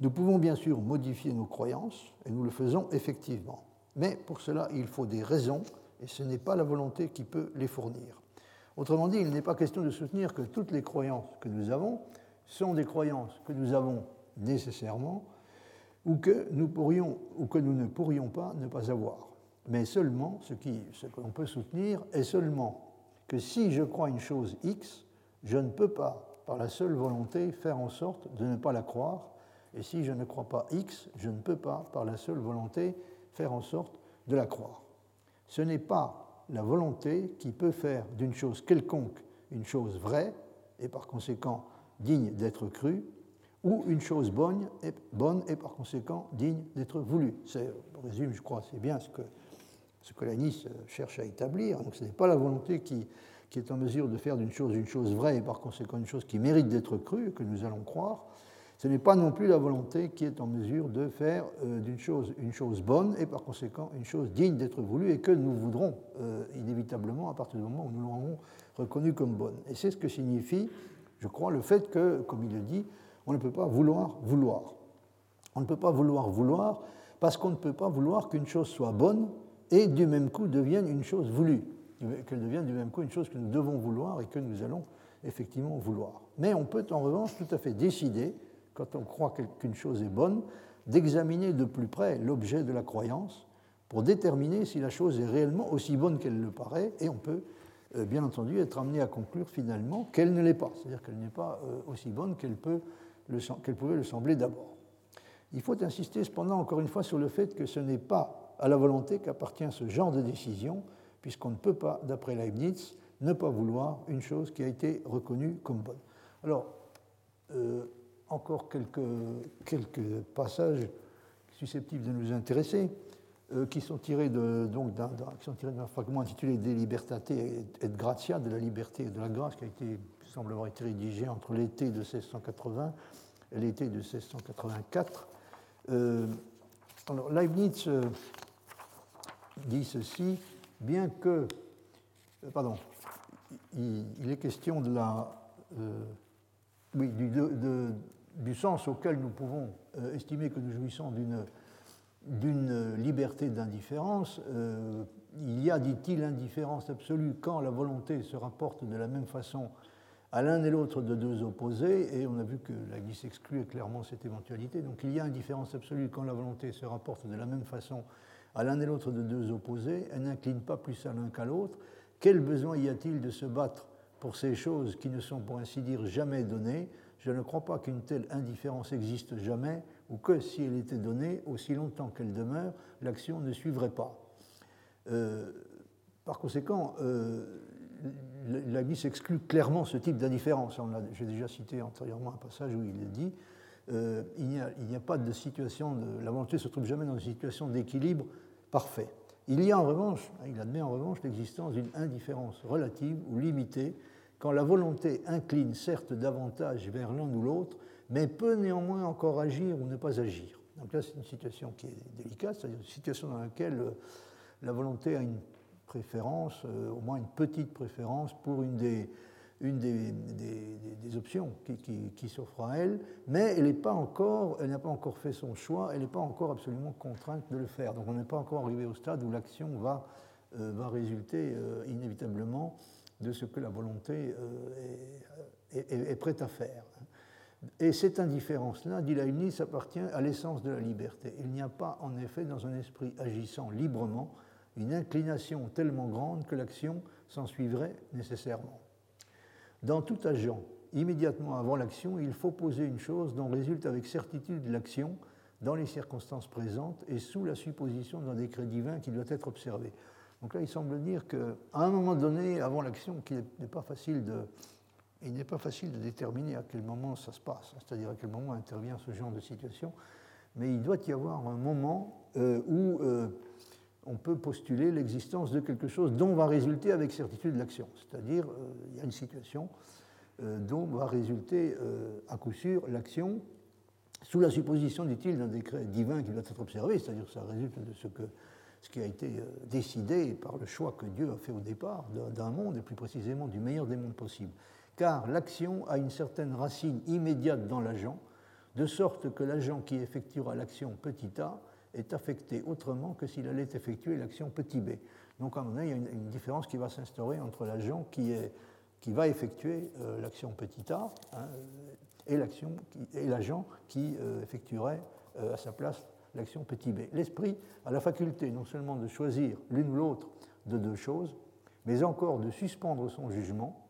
Nous pouvons bien sûr modifier nos croyances, et nous le faisons effectivement. Mais pour cela, il faut des raisons, et ce n'est pas la volonté qui peut les fournir. Autrement dit, il n'est pas question de soutenir que toutes les croyances que nous avons sont des croyances que nous avons nécessairement, ou que nous, pourrions, ou que nous ne pourrions pas ne pas avoir. Mais seulement, ce, qui, ce que l'on peut soutenir est seulement que si je crois une chose X, je ne peux pas, par la seule volonté, faire en sorte de ne pas la croire, et si je ne crois pas X, je ne peux pas, par la seule volonté, faire en sorte de la croire. Ce n'est pas la volonté qui peut faire d'une chose quelconque une chose vraie et par conséquent digne d'être crue, ou une chose bonne et, bonne et par conséquent digne d'être voulue. C'est, résume, je crois, c'est bien ce que, ce que Nice cherche à établir. Donc ce n'est pas la volonté qui est en mesure de faire d'une chose une chose vraie et par conséquent une chose qui mérite d'être crue, que nous allons croire, ce n'est pas non plus la volonté qui est en mesure de faire euh, d'une chose une chose bonne et par conséquent une chose digne d'être voulue et que nous voudrons euh, inévitablement à partir du moment où nous l'aurons reconnue comme bonne. Et c'est ce que signifie, je crois, le fait que, comme il le dit, on ne peut pas vouloir vouloir. On ne peut pas vouloir vouloir parce qu'on ne peut pas vouloir qu'une chose soit bonne et du même coup devienne une chose voulue, qu'elle devienne du même coup une chose que nous devons vouloir et que nous allons effectivement vouloir. Mais on peut en revanche tout à fait décider quand on croit qu'une chose est bonne, d'examiner de plus près l'objet de la croyance pour déterminer si la chose est réellement aussi bonne qu'elle le paraît, et on peut euh, bien entendu être amené à conclure finalement qu'elle ne l'est pas, c'est-à-dire qu'elle n'est pas euh, aussi bonne qu'elle pouvait le sembler d'abord. Il faut insister cependant encore une fois sur le fait que ce n'est pas à la volonté qu'appartient ce genre de décision, puisqu'on ne peut pas, d'après Leibniz, ne pas vouloir une chose qui a été reconnue comme bonne. Alors, euh, encore quelques, passages susceptibles de nous intéresser, euh, qui, sont tirés donc, d'un, fragment intitulé De libertate et de gratia, de la liberté et de la grâce, qui a été, semble avoir été rédigé entre l'été de 1680 et l'été de 1684. Euh, alors, Leibniz euh, dit ceci, bien que, pardon, il, est question de la, oui, du, de, du sens auquel nous pouvons euh, estimer que nous jouissons d'une liberté d'indifférence, euh, il y a, dit-il, indifférence absolue quand la volonté se rapporte de la même façon à l'un et l'autre de deux opposés, et on a vu que la glisse exclut clairement cette éventualité. Donc il y a indifférence absolue quand la volonté se rapporte de la même façon à l'un et l'autre de deux opposés, elle n'incline pas plus à l'un qu'à l'autre. Quel besoin y a-t-il de se battre pour ces choses qui ne sont pour ainsi dire jamais données je ne crois pas qu'une telle indifférence existe jamais, ou que si elle était donnée, aussi longtemps qu'elle demeure, l'action ne suivrait pas. Euh, par conséquent, euh, exclut clairement ce type d'indifférence. J'ai déjà cité antérieurement un passage où il est dit euh, il n'y a, pas de situation, de, la volonté ne se trouve jamais dans une situation d'équilibre parfait. Il y a en revanche, il admet en revanche l'existence d'une indifférence relative ou limitée quand la volonté incline certes davantage vers l'un ou l'autre, mais peut néanmoins encore agir ou ne pas agir. Donc là, c'est une situation qui est délicate, c'est-à-dire une situation dans laquelle euh, la volonté a une préférence, euh, au moins une petite préférence pour une des, options qui, qui, s'offre à elle, mais elle n'a pas, encore, fait son choix, elle n'est pas encore absolument contrainte de le faire. Donc on n'est pas encore arrivé au stade où l'action va, euh, va résulter inévitablement de ce que la volonté euh, est, prête à faire. Et cette indifférence-là, dit Leibniz, appartient à l'essence de la liberté. Il n'y a pas, en effet, dans un esprit agissant librement, une inclination tellement grande que l'action s'en suivrait nécessairement. Dans tout agent, immédiatement avant l'action, il faut poser une chose dont résulte avec certitude l'action dans les circonstances présentes et sous la supposition d'un décret divin qui doit être observé. Donc là, il semble dire qu'à un moment donné, avant l'action, il n'est pas facile de déterminer à quel moment ça se passe, c'est-à-dire à quel moment intervient ce genre de situation, mais il doit y avoir un moment euh, où euh, on peut postuler l'existence de quelque chose dont va résulter avec certitude l'action, c'est-à-dire euh, il y a une situation dont va résulter à coup sûr l'action sous la supposition, dit-il, d'un décret divin qui doit être observé, c'est-à-dire que ça résulte de ce que ce qui a été euh, décidé par le choix que Dieu a fait au départ d'un monde, et plus précisément du meilleur des mondes possibles. Car l'action a une certaine racine immédiate dans l'agent, de sorte que l'agent qui effectuera l'action petit a est affecté autrement que s'il allait effectuer l'action petit b. Donc à un moment donné, il y a une, différence qui va s'instaurer entre l'agent qui, va effectuer euh, l'action petit a hein, et l'agent qui, euh, effectuerait à sa place l'action petit b. L'esprit a la faculté non seulement de choisir l'une ou l'autre de deux choses, mais encore de suspendre son jugement.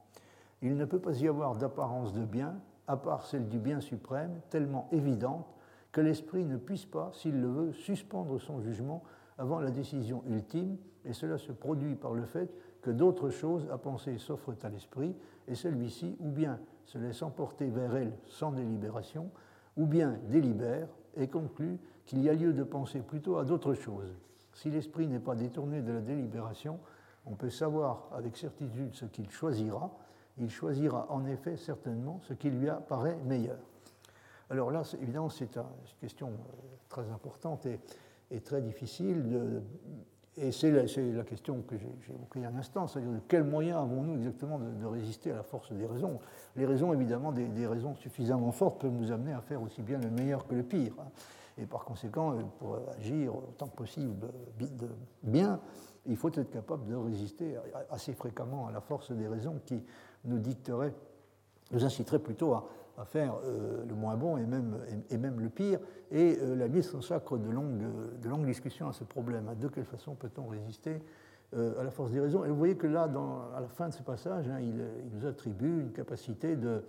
Il ne peut pas y avoir d'apparence de bien, à part celle du bien suprême, tellement évidente que l'esprit ne puisse pas, s'il le veut, suspendre son jugement avant la décision ultime, et cela se produit par le fait que d'autres choses à penser s'offrent à l'esprit, et celui-ci ou bien se laisse emporter vers elle sans délibération, ou bien délibère et conclut qu'il y a lieu de penser plutôt à d'autres choses. Si l'esprit n'est pas détourné de la délibération, on peut savoir avec certitude ce qu'il choisira. Il choisira en effet certainement ce qui lui apparaît meilleur. Alors là, évidemment, c'est une question euh, très importante et, très difficile. et c'est la, question que j'ai évoquée un instant, c'est-à-dire de quels moyens avons-nous exactement de, résister à la force des raisons Les raisons, évidemment, des, raisons suffisamment fortes peuvent nous amener à faire aussi bien le meilleur que le pire. Et par conséquent, euh, pour agir autant que possible bien, il faut être capable de résister assez fréquemment à la force des raisons qui nous dicterait, nous inciterait plutôt à, faire euh, le moins bon et même, le pire. Et euh, la mise consacre de longues, discussions à ce problème. De quelle façon peut-on résister à la force des raisons? Et vous voyez que là, à la fin de ce passage, hein, il, nous attribue une capacité de,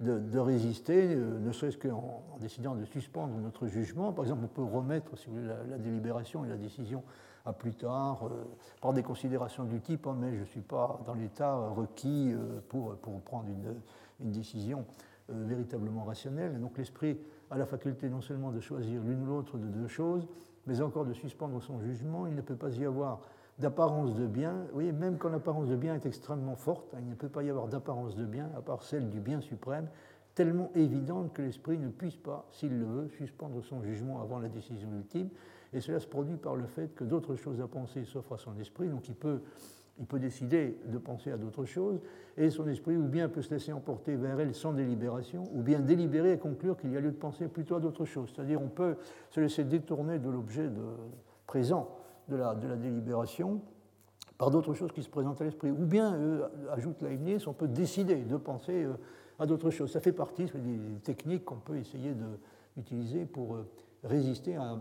de, résister, euh, ne serait-ce qu'en décidant de suspendre notre jugement. Par exemple, on peut remettre si la, délibération et la décision à plus tard euh, par des considérations du type oh, mais je ne suis pas dans l'état requis euh, pour, pour, prendre une, une décision véritablement rationnelle. donc l'esprit a la faculté non seulement de choisir l'une ou l'autre de deux choses, mais encore de suspendre son jugement. Il ne peut pas y avoir d'apparence de bien, vous voyez, même quand l'apparence de bien est extrêmement forte, hein, il ne peut pas y avoir d'apparence de bien à part celle du bien suprême, tellement évidente que l'esprit ne puisse pas, s'il le veut, suspendre son jugement avant la décision ultime. Et cela se produit par le fait que d'autres choses à penser s'offrent à son esprit, donc il peut, il peut décider de penser à d'autres choses, et son esprit ou bien peut se laisser emporter vers elle sans délibération, ou bien délibérer et conclure qu'il y a lieu de penser plutôt à d'autres choses. C'est-à-dire on peut se laisser détourner de l'objet présent de la, de la délibération par d'autres choses qui se présentent à l'esprit. Ou bien, euh, ajoute Leibniz, on peut décider de penser euh, à d'autres choses. Ça fait partie des techniques qu'on peut essayer d'utiliser pour euh, résister, à,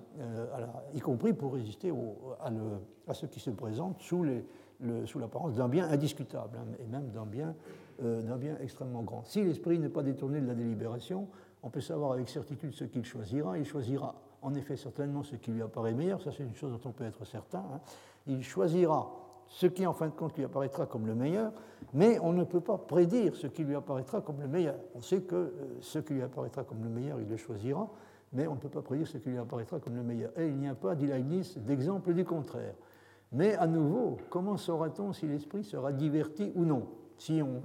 la, y compris pour résister à, à, ce qui se présente sous, l'apparence d'un bien indiscutable, hein, et même d'un bien, bien extrêmement grand. Si l'esprit n'est pas détourné de la délibération, on peut savoir avec certitude ce qu'il choisira. Il choisira en effet certainement ce qui lui apparaît meilleur, ça c'est une chose dont on peut être certain. Hein. Il choisira ce qui en fin de compte lui apparaîtra comme le meilleur, mais on ne peut pas prédire ce qui lui apparaîtra comme le meilleur. On sait que euh, ce qui lui apparaîtra comme le meilleur, il le choisira, mais on ne peut pas prédire ce qui lui apparaîtra comme le meilleur. Et il n'y a pas, dit Leibniz, d'exemple du contraire. Mais à nouveau, comment saura-t-on si l'esprit sera diverti ou non? Si on,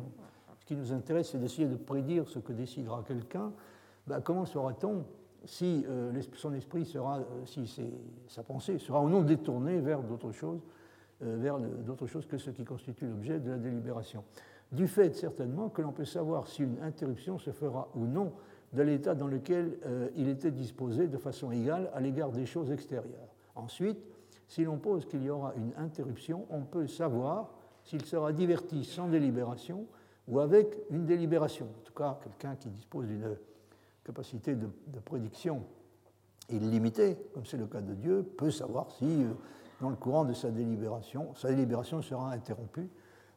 Ce qui nous intéresse, c'est d'essayer de prédire ce que décidera quelqu'un. Ben, comment saura-t-on si euh, son esprit sera, euh, si sa pensée sera ou non détournée vers d'autres choses, euh, vers d'autres choses que ce qui constitue l'objet de la délibération. Du fait certainement que l'on peut savoir si une interruption se fera ou non de l'état dans lequel il était disposé de façon égale à l'égard des choses extérieures. Ensuite, si l'on pose qu'il y aura une interruption, on peut savoir s'il sera diverti sans délibération ou avec une délibération. En tout cas, quelqu'un qui dispose d'une capacité de, prédiction illimitée, comme c'est le cas de Dieu, peut savoir si, euh, dans le courant de sa délibération, sa délibération sera interrompue,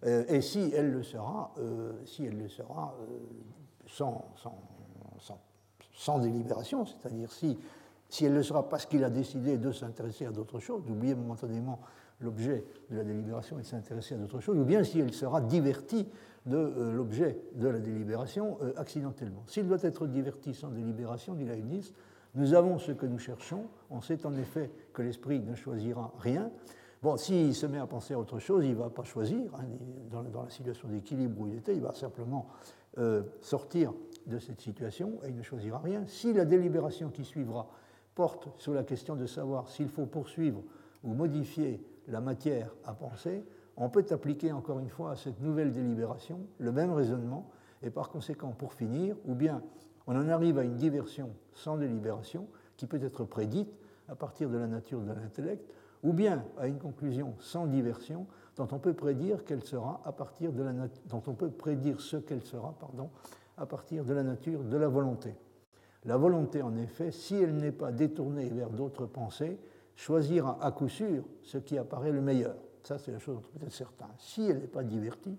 euh, et si elle le sera, euh, si elle le sera sans, délibération, c'est-à-dire si, si elle le sera parce qu'il a décidé de s'intéresser à d'autres choses, d'oublier momentanément l'objet de la délibération et de s'intéresser à d'autres choses, ou bien si elle sera divertie de euh, l'objet de la délibération euh, accidentellement. S'il doit être diverti sans délibération, dit Leibniz, nous avons ce que nous cherchons. On sait en effet que l'esprit ne choisira rien. Bon, s'il se met à penser à autre chose, il ne va pas choisir. Hein, dans, la situation d'équilibre où il était, il va simplement euh, sortir de cette situation et il ne choisira rien. Si la délibération qui suivra porte sur la question de savoir s'il faut poursuivre ou modifier la matière à penser, on peut appliquer encore une fois à cette nouvelle délibération le même raisonnement, et par conséquent, pour finir, ou bien on en arrive à une diversion sans délibération, qui peut être prédite à partir de la nature de l'intellect, ou bien à une conclusion sans diversion, dont on peut prédire ce qu'elle sera, à partir de la nature de la volonté. La volonté, en effet, si elle n'est pas détournée vers d'autres pensées, choisira à coup sûr ce qui apparaît le meilleur. Ça, c'est la chose dont on peut être certain. Si elle n'est pas divertie,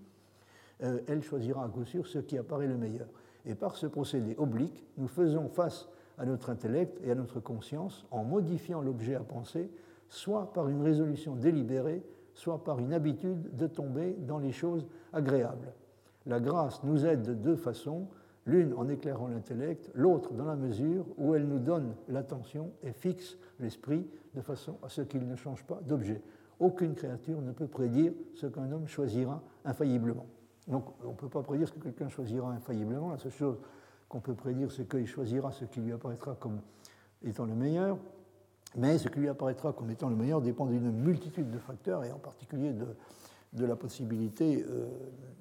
euh, elle choisira à coup sûr ce qui apparaît le meilleur. Et par ce procédé oblique, nous faisons face à notre intellect et à notre conscience en modifiant l'objet à penser soit par une résolution délibérée, soit par une habitude de tomber dans les choses agréables. La grâce nous aide de deux façons, l'une en éclairant l'intellect, l'autre dans la mesure où elle nous donne l'attention et fixe l'esprit de façon à ce qu'il ne change pas d'objet. Aucune créature ne peut prédire ce qu'un homme choisira infailliblement. Donc on ne peut pas prédire ce que quelqu'un choisira infailliblement. La seule chose qu'on peut prédire, c'est qu'il choisira ce qui lui apparaîtra comme étant le meilleur. Mais ce qui lui apparaîtra comme étant le meilleur dépend d'une multitude de facteurs, et en particulier de, la possibilité euh,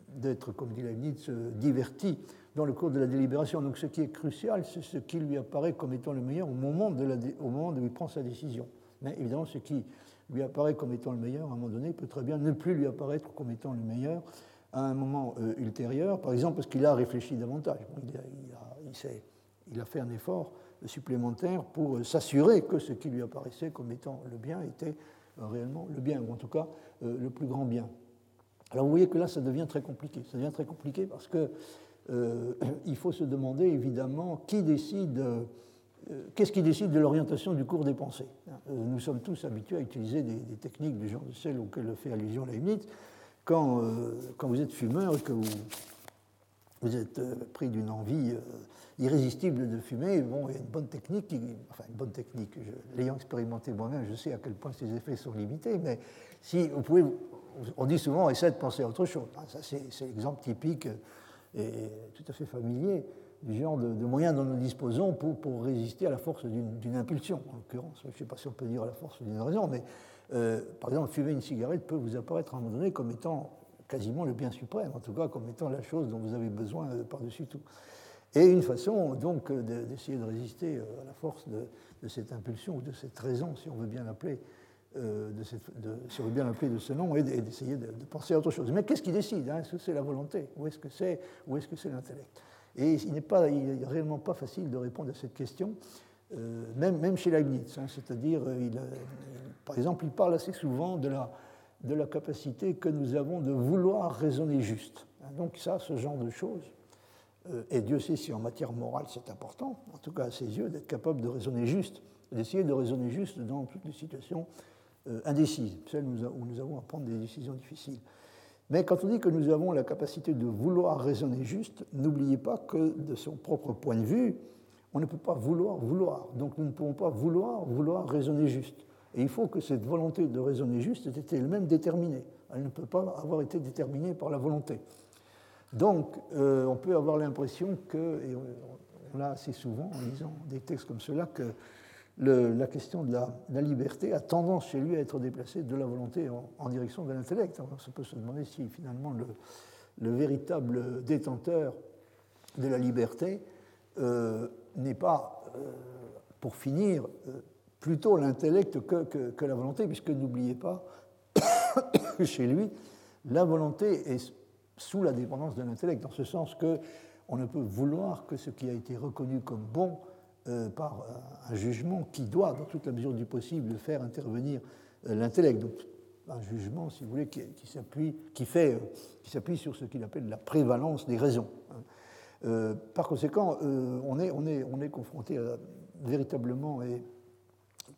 d'être, comme dit Leibniz, euh, diverti dans le cours de la délibération. Donc ce qui est crucial, c'est ce qui lui apparaît comme étant le meilleur au moment, de au moment où il prend sa décision. Mais évidemment, ce qui lui apparaît comme étant le meilleur à un moment donné peut très bien ne plus lui apparaître comme étant le meilleur à un moment euh, ultérieur, par exemple parce qu'il a réfléchi davantage. il, a, il, il, fait un effort supplémentaire pour s'assurer que ce qui lui apparaissait comme étant le bien était euh, réellement le bien, ou en tout cas euh, le plus grand bien. Alors vous voyez que là, ça devient très compliqué. Ça devient très compliqué parce que euh, il faut se demander évidemment qui décide, qu'est-ce qui décide de l'orientation du cours des pensées. nous sommes tous habitués à utiliser des, techniques du genre de celles auxquelles fait allusion Leibniz. Quand, quand vous êtes fumeur et que vous, vous êtes pris d'une envie irrésistible de fumer, bon, il y a une bonne technique, enfin une bonne technique, l'ayant expérimenté moi-même, je sais à quel point ses effets sont limités, mais si vous pouvez, on dit souvent, essaie de penser à autre chose. Ah, ça, c'est l'exemple typique et tout à fait familier du genre de, moyens dont nous disposons pour, pour résister à la force d'une impulsion, en l'occurrence. Je ne sais pas si on peut dire à la force d'une raison, mais euh, par exemple, fumer une cigarette peut vous apparaître à un moment donné comme étant quasiment le bien suprême, en tout cas comme étant la chose dont vous avez besoin euh, par-dessus tout. Et une façon donc d'essayer de résister euh, à la force de, cette impulsion ou de cette raison, si on veut bien l'appeler, de, si on veut bien l'appeler de ce nom, et d'essayer de, penser à autre chose. Mais qu'est-ce qui décide hein? Est-ce que c'est la volonté? Ou est-ce que c'est? Ou est-ce que c'est l'intellect? Et il n'est pas, réellement pas facile de répondre à cette question, euh, même, même chez Leibniz. Hein, C'est-à-dire, par exemple, il parle assez souvent de la, de la capacité que nous avons de vouloir raisonner juste. Hein, donc ça, ce genre de choses euh, et Dieu sait si en matière morale c'est important, en tout cas à ses yeux, d'être capable de raisonner juste, d'essayer de raisonner juste dans toutes les situations euh, indécises, celles où nous avons à prendre des décisions difficiles. Mais quand on dit que nous avons la capacité de vouloir raisonner juste, n'oubliez pas que de son propre point de vue, on ne peut pas vouloir vouloir. Donc nous ne pouvons pas vouloir vouloir raisonner juste. Et il faut que cette volonté de raisonner juste ait été elle-même déterminée. Elle ne peut pas avoir été déterminée par la volonté. Donc, euh, on peut avoir l'impression que, et on l'a assez souvent en lisant des textes comme cela, que la question de la, liberté a tendance chez lui à être déplacée de la volonté en, direction de l'intellect. On peut se demander si finalement le, véritable détenteur de la liberté euh, n'est pas, euh, pour finir, plutôt l'intellect que, la volonté, puisque n'oubliez pas chez lui, la volonté est sous la dépendance de l'intellect, dans ce sens que on ne peut vouloir que ce qui a été reconnu comme bon euh, par un jugement qui doit, dans toute la mesure du possible, faire intervenir euh, l'intellect. Donc, un jugement, si vous voulez, qui, s'appuie, qui fait, euh, qui s'appuie sur ce qu'il appelle la prévalence des raisons. Hein. par conséquent, on est, on est, on est confronté véritablement et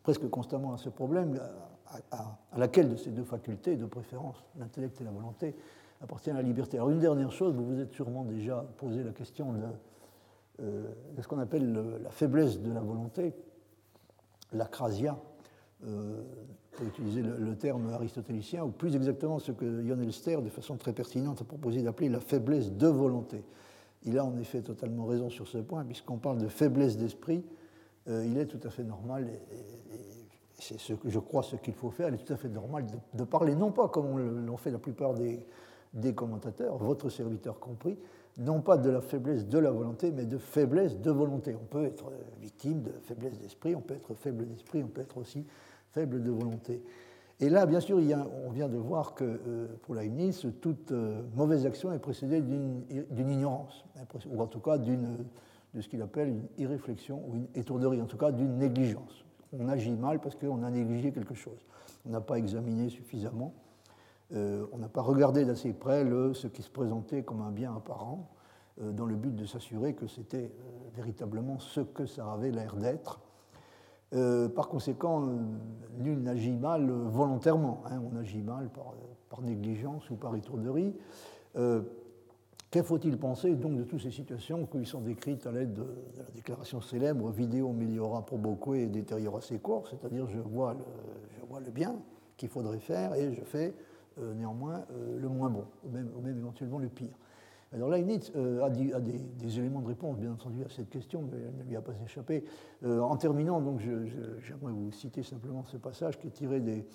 presque constamment à ce problème, à, laquelle de ces deux facultés, de préférence, l'intellect et la volonté, appartient la liberté. Alors une dernière chose, vous vous êtes sûrement déjà posé la question de, euh, ce qu'on appelle la faiblesse de la volonté, l'acrasia, euh, pour utiliser le, terme aristotélicien, ou plus exactement ce que Jon Elster, de façon très pertinente, a proposé d'appeler la faiblesse de volonté. Il a en effet totalement raison sur ce point, puisqu'on parle de faiblesse d'esprit, euh, il est tout à fait normal, et, c'est ce que je crois ce qu'il faut faire, il est tout à fait normal de, de parler, non pas comme l'ont fait la plupart des commentateurs, votre serviteur compris, non pas de la faiblesse de la volonté, mais de faiblesse de volonté. On peut être victime de faiblesse d'esprit, on peut être faible d'esprit, on peut être aussi faible de volonté. Et là, bien sûr, on vient de voir que euh, pour Leibniz, toute euh, mauvaise action est précédée d'une ignorance, ou en tout cas de ce qu'il appelle une irréflexion ou une étourderie, en tout cas d'une négligence. On agit mal parce qu'on a négligé quelque chose. On n'a pas examiné suffisamment. Euh, on n'a pas regardé d'assez près ce qui se présentait comme un bien apparent, euh, dans le but de s'assurer que c'était euh, véritablement ce que ça avait l'air d'être. par conséquent, nul n'agit mal volontairement. Hein. on agit mal par, négligence ou par étourderie. Que faut-il penser donc de toutes ces situations qui sont décrites à l'aide de, la déclaration célèbre Vidéo meliora proboque et deteriora corps c'est-à-dire je vois, le, je vois le bien qu'il faudrait faire et je fais néanmoins euh, le moins bon, ou même, éventuellement le pire. Alors Leibniz euh, a, des, des, éléments de réponse, bien entendu, à cette question, mais elle ne lui a pas échappé. en terminant, donc, j'aimerais vous citer simplement ce passage qui est tiré des,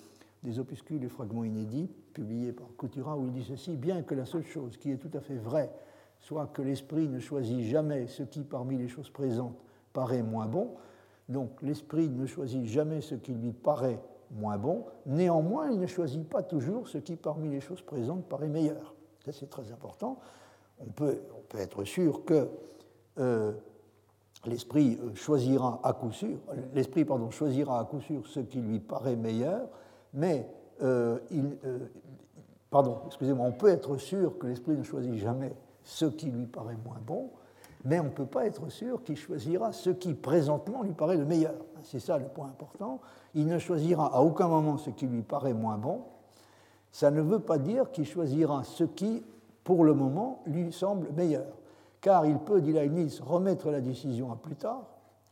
des opuscules et fragments inédits publiés par Coutura, où il dit ceci Bien que la seule chose qui est tout à fait vraie soit que l'esprit ne choisit jamais ce qui, parmi les choses présentes, paraît moins bon, donc l'esprit ne choisit jamais ce qui lui paraît moins bon, néanmoins il ne choisit pas toujours ce qui, parmi les choses présentes, paraît meilleur. Ça c'est très important. On peut, être sûr que euh, l'esprit euh, choisira à coup sûr, ce qui lui paraît meilleur, mais euh, il, pardon, excusez-moi, on peut être sûr que l'esprit ne choisit jamais ce qui lui paraît moins bon, mais on ne peut pas être sûr qu'il choisira ce qui présentement lui paraît le meilleur. C'est ça le point important. Il ne choisira à aucun moment ce qui lui paraît moins bon. Ça ne veut pas dire qu'il choisira ce qui, pour le moment, lui semble meilleur. Car il peut, dit Leibniz, remettre la décision à plus tard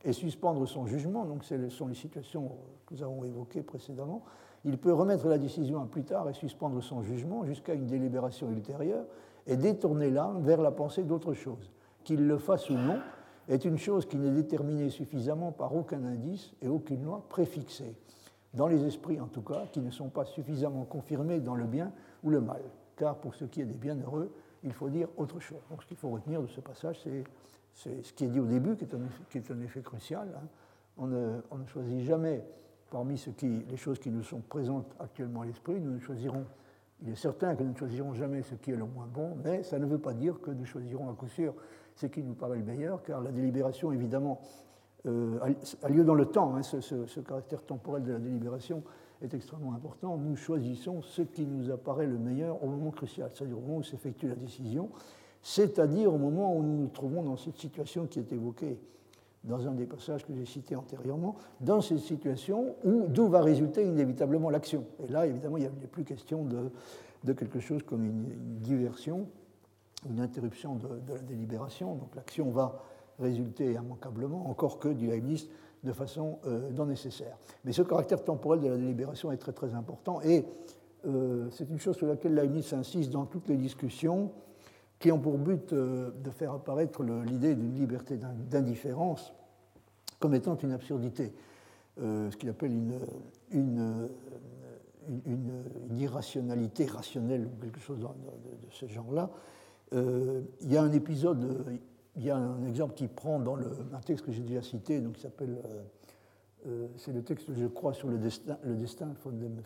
et suspendre son jugement. Donc, ce sont les situations que nous avons évoquées précédemment il peut remettre la décision à plus tard et suspendre son jugement jusqu'à une délibération ultérieure et détourner l'âme vers la pensée d'autre chose. Qu'il le fasse ou non est une chose qui n'est déterminée suffisamment par aucun indice et aucune loi préfixée, dans les esprits en tout cas, qui ne sont pas suffisamment confirmés dans le bien ou le mal. Car pour ce qui est des bienheureux, il faut dire autre chose. Donc ce qu'il faut retenir de ce passage, c'est ce qui est dit au début, qui est un effet, crucial. Hein. On, ne, on ne choisit jamais parmi ce qui, les choses qui nous sont présentes actuellement à l'esprit, nous ne choisirons, il est certain que nous ne choisirons jamais ce qui est le moins bon, mais ça ne veut pas dire que nous choisirons à coup sûr ce qui nous paraît le meilleur, car la délibération, évidemment, euh, a lieu dans le temps. Hein, ce, caractère temporel de la délibération est extrêmement important. Nous choisissons ce qui nous apparaît le meilleur au moment crucial, c'est-à-dire au moment où s'effectue la décision, c'est-à-dire au moment où nous nous trouvons dans cette situation qui est évoquée dans un des passages que j'ai cités antérieurement, dans cette situation où d'où va résulter inévitablement l'action. Et là, évidemment, il n'y a plus question de, de, quelque chose comme une, diversion, une interruption de, la délibération. Donc l'action va résulter immanquablement, encore que, dit Leibniz, de façon euh, non nécessaire. Mais ce caractère temporel de la délibération est très très important et euh, c'est une chose sur laquelle Leibniz insiste dans toutes les discussions qui ont pour but euh, de faire apparaître l'idée d'une liberté d'indifférence comme étant une absurdité, ce qu'il appelle une, irrationalité rationnelle ou quelque chose de, ce genre-là. Euh, il y a un épisode, il y a un exemple qui prend dans un texte que j'ai déjà cité, donc qui s'appelle, c'est le texte, je crois, sur le destin, le destin von dem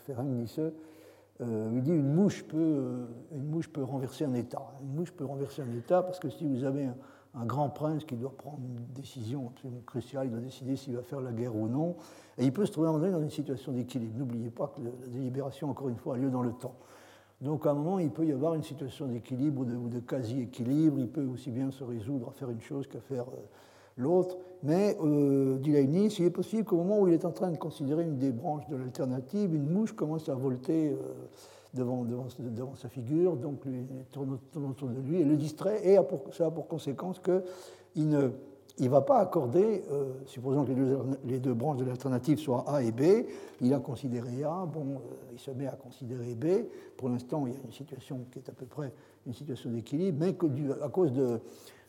euh, il dit une mouche, peut, euh, une mouche peut renverser un État. Une mouche peut renverser un État parce que si vous avez un, grand prince qui doit prendre une décision absolument cruciale, il doit décider s'il va faire la guerre ou non, et il peut se trouver dans une situation d'équilibre. N'oubliez pas que la délibération, encore une fois, a lieu dans le temps. Donc à un moment, il peut y avoir une situation d'équilibre ou de, quasi-équilibre, il peut aussi bien se résoudre à faire une chose qu'à faire... Euh, l'autre, mais, euh, dit Leibniz, il est possible qu'au moment où il est en train de considérer une des branches de l'alternative, une mouche commence à volter euh, devant, devant, devant, sa figure, donc lui tourne, autour de lui et le distrait, et ça a pour conséquence qu'il ne il va pas accorder, euh, supposons que les deux, branches de l'alternative soient A et B, il a considéré A, bon, euh, il se met à considérer B. Pour l'instant, il y a une situation qui est à peu près une situation d'équilibre, mais que à cause de,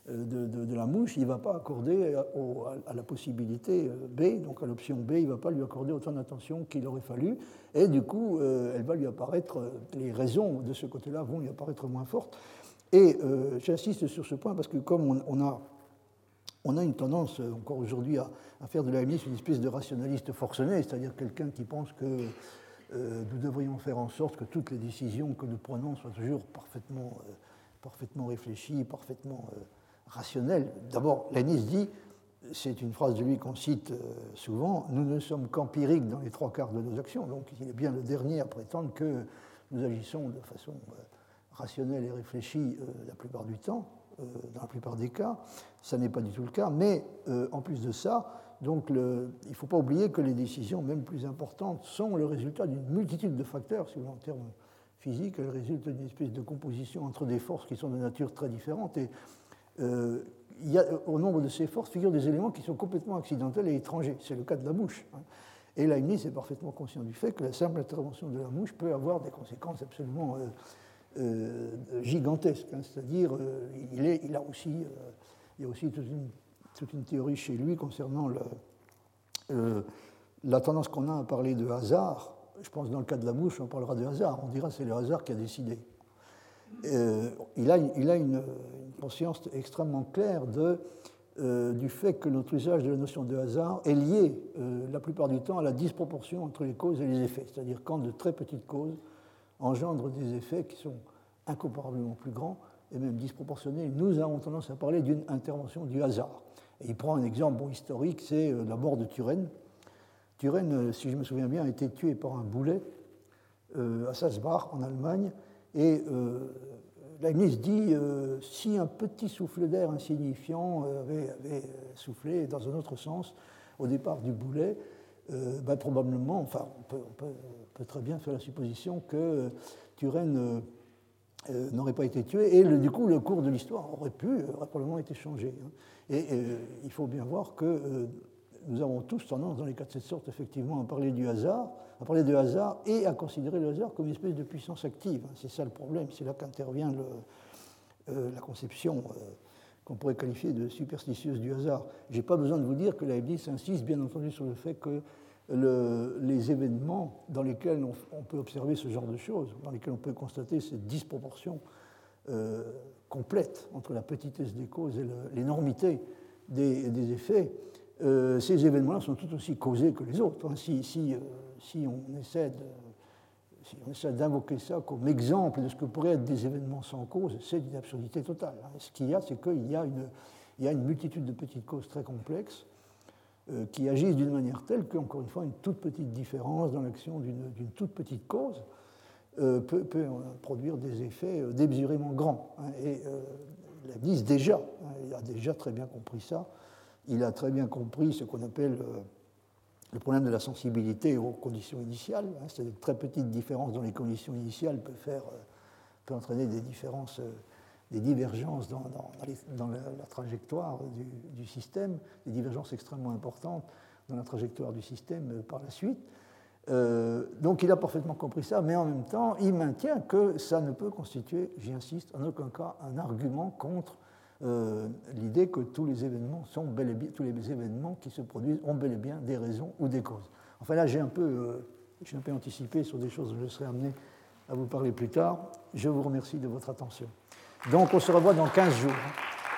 euh, de, la mouche, il ne va pas accorder à, la possibilité B, donc à l'option B, il ne va pas lui accorder autant d'attention qu'il aurait fallu, et du coup, elle va lui apparaître, les raisons de ce côté-là vont lui apparaître moins fortes. Et j'insiste sur ce point parce que comme on, a, on a une tendance encore aujourd'hui à, faire de la une espèce de rationaliste forcené, c'est-à-dire quelqu'un qui pense que nous devrions faire en sorte que toutes les décisions que nous prenons soient toujours parfaitement, parfaitement réfléchies, parfaitement rationnel. D'abord, Lénis dit, c'est une phrase de lui qu'on cite euh, souvent, nous ne sommes qu'empiriques dans les trois quarts de nos actions. Donc il est bien le dernier à prétendre que nous agissons de façon euh, rationnelle et réfléchie euh, la plupart du temps, dans la plupart des cas. Ça n'est pas du tout le cas, mais en plus de ça, Donc il ne faut pas oublier que les décisions, même plus importantes, sont le résultat d'une multitude de facteurs, si vous voulez, en termes physiques. Elles résultent d'une espèce de composition entre des forces qui sont de nature très différente. Et euh, il y a, au nombre de ces forces figurent des éléments qui sont complètement accidentels et étrangers. C'est le cas de la mouche. Hein. Et Leibniz est parfaitement conscient du fait que la simple intervention de la mouche peut avoir des conséquences absolument euh, euh, gigantesques. Hein. C'est-à-dire, il, a aussi, il y a aussi toute une théorie chez lui concernant euh, la tendance qu'on a à parler de hasard. Je pense que dans le cas de la mouche, on parlera de hasard. On dira que c'est le hasard qui a décidé. Euh, il, a, une, conscience extrêmement claire euh, du fait que notre usage de la notion de hasard est lié la plupart du temps à la disproportion entre les causes et les effets. C'est-à-dire quand de très petites causes engendrent des effets qui sont incomparablement plus grands et même disproportionnés, nous avons tendance à parler d'une intervention du hasard il prend un exemple historique, c'est euh, la mort de Turenne. Turenne, euh, si je me souviens bien, a été tué par un boulet euh, à Salzbach, en Allemagne. Et Leibniz dit si un petit souffle d'air insignifiant avait, soufflé dans un autre sens au départ du boulet, ben, probablement, enfin, on peut, très bien faire la supposition que Turenne n'aurait pas été tué, et du coup, le cours de l'histoire aurait pu, aurait probablement été changé. Hein. Et euh, il faut bien voir que euh, nous avons tous tendance, dans les cas de cette sorte, effectivement, à parler du hasard, à parler de hasard et à considérer le hasard comme une espèce de puissance active. C'est ça le problème, c'est là qu'intervient euh, la conception qu'on pourrait qualifier de superstitieuse du hasard. Je n'ai pas besoin de vous dire que Leibniz insiste bien entendu sur le fait que les événements dans lesquels on, peut observer ce genre de choses, dans lesquels on peut constater cette disproportion complète entre la petitesse des causes et l'énormité des, effets, euh, ces événements-là sont tout aussi causés que les autres. Hein. Euh, si, on essaie d'invoquer ça comme exemple de ce que pourraient être des événements sans cause, c'est une absurdité totale. Hein. Ce qu'il y a, c'est qu'il y, a une, multitude de petites causes très complexes euh, qui agissent d'une manière telle qu'encore une fois, une toute petite différence dans l'action d'une toute petite cause euh, peut, produire des effets euh, démesurément grands. Hein. Et euh, Leibniz, déjà, hein, il a déjà très bien compris ça. Il a très bien compris ce qu'on appelle le problème de la sensibilité aux conditions initiales. Hein. C'est-à-dire très petites différences dans les conditions initiales peuvent, faire, peut entraîner des différences, des divergences dans, la, trajectoire du, système, des divergences extrêmement importantes dans la trajectoire du système par la suite. Euh, donc il a parfaitement compris ça, mais en même temps, il maintient que ça ne peut constituer, j'y insiste, en aucun cas un argument contre euh, l'idée que tous les événements sont tous les événements qui se produisent ont bel et bien des raisons ou des causes. Enfin là, j'ai un peu, euh, un peu anticipé sur des choses dont je serai amené à vous parler plus tard. Je vous remercie de votre attention. Donc on se revoit dans 15 jours,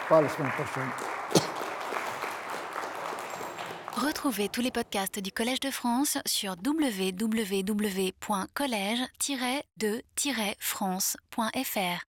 pas la semaine prochaine. Retrouvez tous les podcasts du Collège de France sur www.collège-de-france.fr.